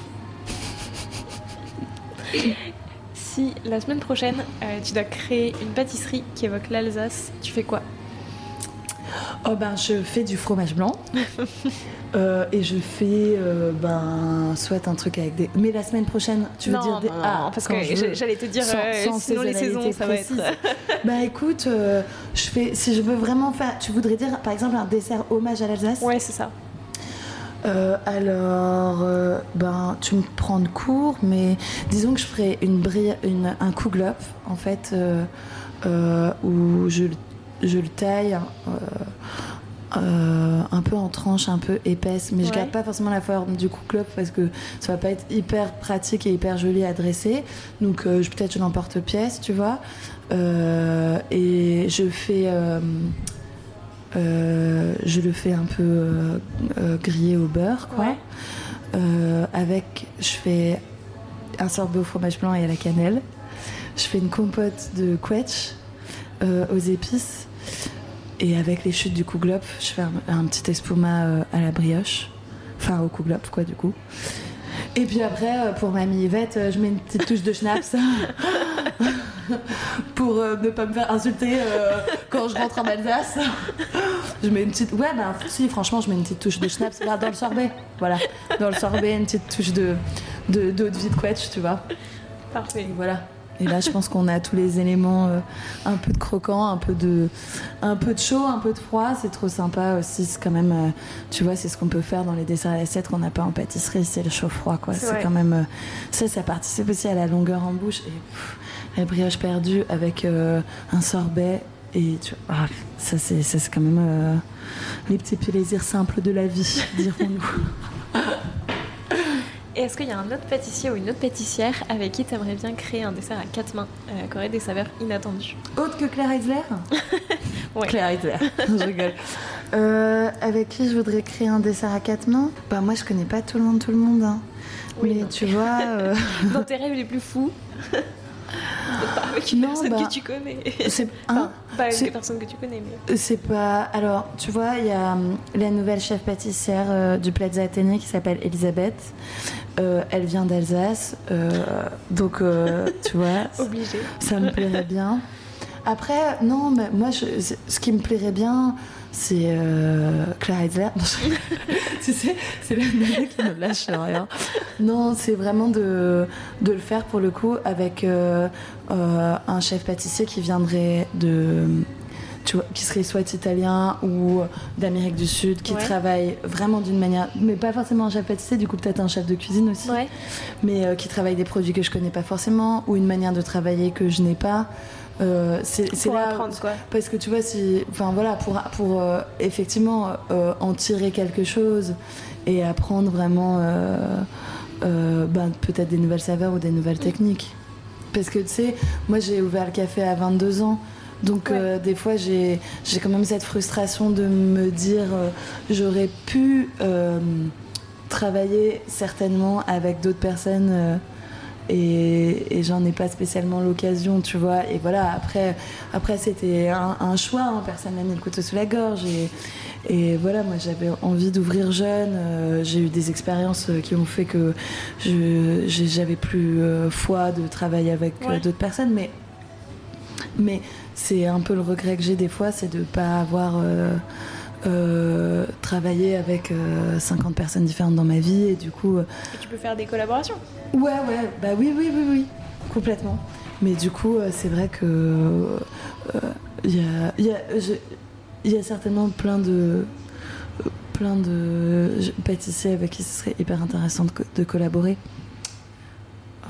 Si la semaine prochaine, euh, tu dois créer une pâtisserie qui évoque l'Alsace, tu fais quoi? Oh ben, je fais du fromage blanc. (laughs) Euh, et je fais euh, ben soit un truc avec des. Mais la semaine prochaine, tu veux non, dire des. non, non, Ah, parce que j'allais te dire, Sans- euh, sans sinon les saisons, ça va être. Bah écoute, je fais. Si je veux vraiment faire. Tu voudrais dire par exemple un dessert hommage à l'Alsace? Ouais, c'est ça. Euh, alors, euh, ben, tu me prends de court, mais disons que je ferai une une, un kuglop, en fait, euh, où je, je le taille euh, euh, un peu en tranches, un peu épaisses, mais je Ouais. garde pas forcément la forme du kuglop parce que ça va pas être hyper pratique et hyper joli à dresser. Donc, euh, je- peut-être je l'emporte-pièce, tu vois. Euh, et je fais. je le fais un peu grillé au beurre, quoi. Ouais. Avec, je fais un sorbet au fromage blanc et à la cannelle. Je fais une compote de quetch aux épices. Et avec les chutes du kuglop, je fais un, un petit espuma euh, à la brioche. Enfin, au kuglop, quoi, du coup. Et puis après, euh, pour mamie Yvette, euh, je mets une petite touche de schnapps. (laughs) pour euh, ne pas me faire insulter euh, quand je rentre en Alsace. je mets une petite. Ouais, bah si, franchement, je mets une petite touche de schnapps là, dans le sorbet. Voilà. Dans le sorbet, une petite touche de de- d'eau de, vie de quetch, tu vois. Parfait. Et voilà. Et là, je pense qu'on a tous les éléments, euh, un peu de croquant, un peu de, un peu de chaud, un peu de froid. C'est trop sympa aussi. C'est quand même, euh, tu vois, c'est ce qu'on peut faire dans les desserts à l'assiette qu'on n'a pas en pâtisserie, c'est le chaud-froid, quoi. C'est quand même, euh, ça, ça participe aussi à la longueur en bouche et pff, la brioche perdue avec un sorbet. Et tu vois, ah, ça, c'est, ça, c'est quand même les petits plaisirs simples de la vie, (laughs) dirons-nous. (laughs) Et est-ce qu'il y a un autre pâtissier ou une autre pâtissière avec qui tu aimerais bien créer un dessert à quatre mains euh, qui aurait des saveurs inattendues Autre que Claire Heisler (laughs) Ouais. Claire Heisler, (laughs) je rigole. Euh, avec qui je voudrais créer un dessert à quatre mains? Bah moi je connais pas tout le monde, tout le monde. hein. Oui, Mais non. tu vois, (laughs) euh, Dans tes rêves les plus fous Pas avec une Non, personne bah, que tu connais. c'est Enfin, hein, pas avec des personnes que tu connais, mais. c'est pas. Alors tu vois, il y a hum, la nouvelle chef pâtissière euh, du Plaza Athénée qui s'appelle Elisabeth. Euh, elle vient d'Alsace, euh, donc euh, (laughs) tu vois, Obligé. ça me plairait bien. Après, non, mais moi, je- ce qui me plairait bien, c'est. Non, je- (laughs) tu sais, c'est la nana qui ne lâche rien. Non, c'est vraiment de, de le faire pour le coup avec un chef pâtissier qui viendrait de. Tu vois, qui serait soit italien ou d'Amérique du Sud, qui Ouais. travaille vraiment d'une manière, mais pas forcément un chef pâtissier, du coup peut-être un chef de cuisine aussi Ouais. mais euh, qui travaille des produits que je connais pas forcément ou une manière de travailler que je n'ai pas. Euh, c'est là apprendre, quoi. parce que tu vois si enfin voilà pour pour euh, effectivement euh, en tirer quelque chose et apprendre vraiment ben, peut-être des nouvelles saveurs ou des nouvelles techniques parce que tu sais moi j'ai ouvert le café à 22 ans donc Ouais. euh, des fois j'ai j'ai quand même cette frustration de me dire euh, j'aurais pu euh, travailler certainement avec d'autres personnes et, et j'en ai pas spécialement l'occasion, tu vois. Et voilà, après, après c'était un, un choix, hein, personne n'a mis le couteau sous la gorge. Et, et voilà, moi j'avais envie d'ouvrir jeune, euh, j'ai eu des expériences qui ont fait que j'avais plus euh, foi de travailler avec euh, d'autres personnes, mais, mais c'est un peu le regret que j'ai des fois, c'est de pas avoir. euh, euh, travaillé avec euh, 50 personnes différentes dans ma vie et du coup euh, Et tu peux faire des collaborations. Ouais, ouais, bah oui, oui, oui, oui, complètement. Mais du coup, euh, c'est vrai que euh, il y, a, il y, a, je- il y a certainement plein de plein de pâtissiers avec qui ce serait hyper intéressant de collaborer.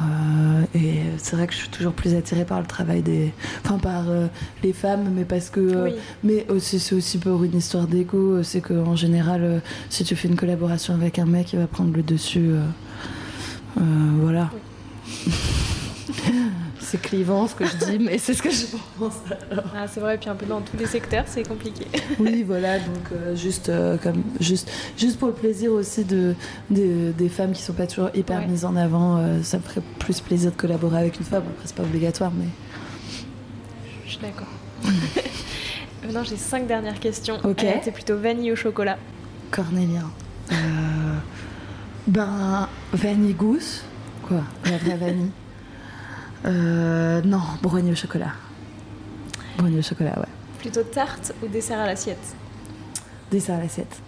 Euh, et c'est vrai que je suis toujours plus attirée par le travail des, enfin par euh, les femmes, mais parce que, euh, Oui. mais aussi c'est aussi pour une histoire d'ego. C'est qu'en général, si tu fais une collaboration avec un mec, il va prendre le dessus. voilà. (laughs) c'est clivant ce que je dis, mais c'est ce que je pense. Ah, c'est vrai, puis un peu dans tous les secteurs, c'est compliqué. Oui, voilà, donc euh, juste, euh, comme, juste, juste pour le plaisir aussi de, de- des femmes qui sont pas toujours hyper Ouais. mises en avant, euh, ça me ferait plus plaisir de collaborer avec une femme. Après, c'est pas obligatoire, mais. Je suis d'accord. (laughs) Maintenant, j'ai cinq dernières questions. Ok. C'est plutôt vanille au chocolat. Cornélien. Ben, vanille gousse. Quoi? La vraie vanille. Euh, non, brownie au chocolat. Brownie au chocolat, ouais. Plutôt tarte ou dessert à l'assiette? Dessert à l'assiette.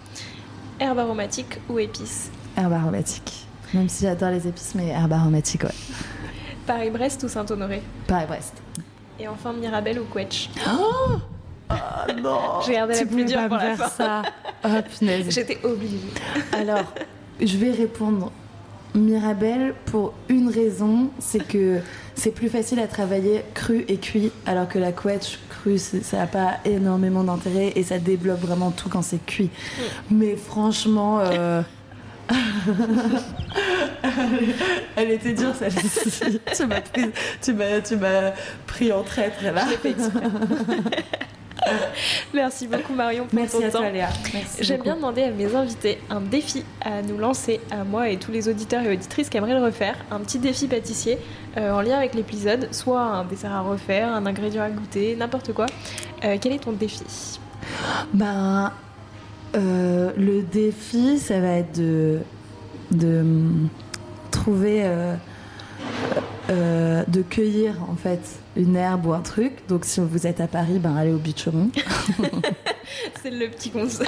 Herbe aromatique ou épices? Herbe aromatique. Même si j'adore les épices, mais herbe aromatique, ouais. Paris-Brest ou Saint-Honoré? Paris-Brest. Et enfin Mirabelle ou Quetch? Oh Ah non J'ai gardé la plus dure pour la fin. ça. Oh punaise. J'étais obligée. Alors, je vais répondre Mirabelle pour une raison, c'est que c'est plus facile à travailler cru et cuit, alors que la quetch crue, ça n'a pas énormément d'intérêt et ça développe vraiment tout quand c'est cuit. Mais franchement, euh, (laughs) elle était dure celle-ci. tu m'as pris, tu m'as pris en traître là. (laughs) (laughs) Merci beaucoup Marion pour Merci ton à temps. toi Léa. J'aime bien demander à mes invités un défi à nous lancer, à moi et tous les auditeurs et auditrices qui aimeraient le refaire. Un petit défi pâtissier euh, en lien avec l'épisode, soit un dessert à refaire, un ingrédient à goûter, n'importe quoi. Euh, quel est ton défi? Ben, euh, le défi, ça va être de, de hum, trouver, euh, de cueillir en fait une herbe ou un truc. Donc, si vous êtes à Paris, ben allez au Bicheron (laughs) C'est le petit conseil.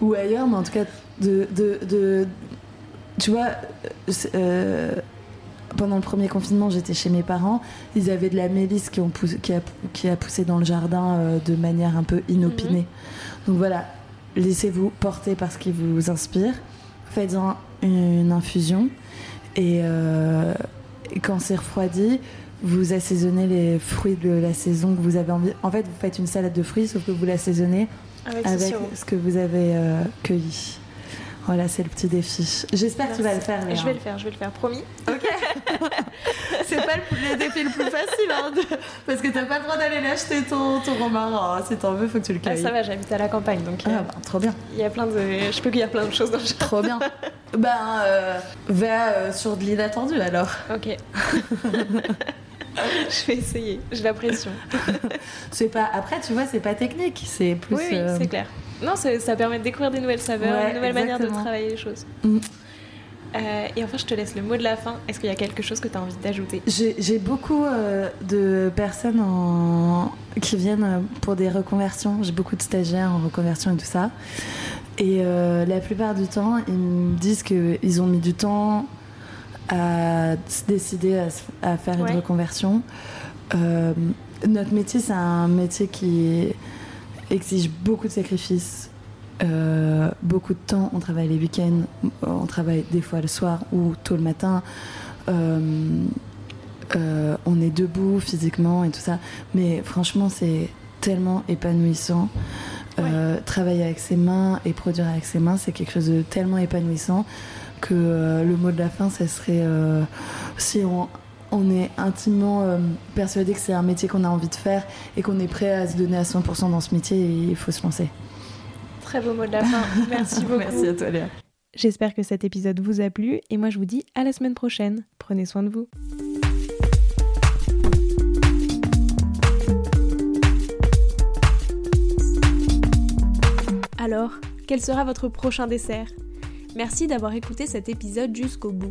ou ailleurs, mais en tout cas, de, de, de- tu vois, euh, pendant le premier confinement, j'étais chez mes parents. Ils avaient de la mélisse qui, ont poussé- qui, a, qui a poussé dans le jardin euh, de manière un peu inopinée. Donc voilà, laissez-vous porter par ce qui vous inspire. Faites-en une infusion. Et, euh, et quand c'est refroidi, vous assaisonnez les fruits de la saison que vous avez envie. En fait, vous faites une salade de fruits, sauf que vous l'assaisonnez Avec, ce avec ce que vous avez euh, cueilli. Voilà, c'est le petit défi. J'espère que tu vas le faire. Léa. Je vais le faire, je vais le faire, promis. (laughs) C'est pas le, défi le plus facile, hein, de- parce que t'as pas le droit d'aller l'acheter ton, ton romarin. hein. Si t'en veux, faut que tu le Ah, cueilles. ça va, j'habite à la campagne, donc euh, Ah, bah, trop bien. il y a plein de, je peux cueillir plein de choses dans le jardin. Trop bien. (laughs) ben, euh, va euh, sur de l'inattendu alors. Ok. (laughs) je vais essayer, j'ai la pression. C'est pas. Après, tu vois, c'est pas technique. C'est plus. oui, oui, euh, c'est clair. Non, ça permet de découvrir des nouvelles saveurs, Ouais, une nouvelle manière de travailler les choses. Mm. Euh, et enfin, je te laisse le mot de la fin. Est-ce qu'il y a quelque chose que tu as envie d'ajouter? J'ai beaucoup euh, de personnes en- qui viennent euh, pour des reconversions. J'ai beaucoup de stagiaires en reconversion et tout ça. Et euh, la plupart du temps, ils me disent qu'ils ont mis du temps à se décider à, faire Ouais. une reconversion. Notre métier, c'est un métier qui exige beaucoup de sacrifices, euh, beaucoup de temps. On travaille les week-ends, on travaille des fois le soir ou tôt le matin. Euh, euh, on est debout physiquement et tout ça. Mais franchement, c'est tellement épanouissant. Travailler avec ses mains et produire avec ses mains, c'est quelque chose de tellement épanouissant que le mot de la fin, ça serait si on, on est intimement euh, persuadé que c'est un métier qu'on a envie de faire et qu'on est prêt à se donner à 100% dans ce métier, il faut se lancer. Très beau mot de la fin. (laughs) Merci beaucoup. Merci à toi, Léa. J'espère que cet épisode vous a plu et moi je vous dis à la semaine prochaine. Prenez soin de vous. Alors, quel sera votre prochain dessert? Merci d'avoir écouté cet épisode jusqu'au bout.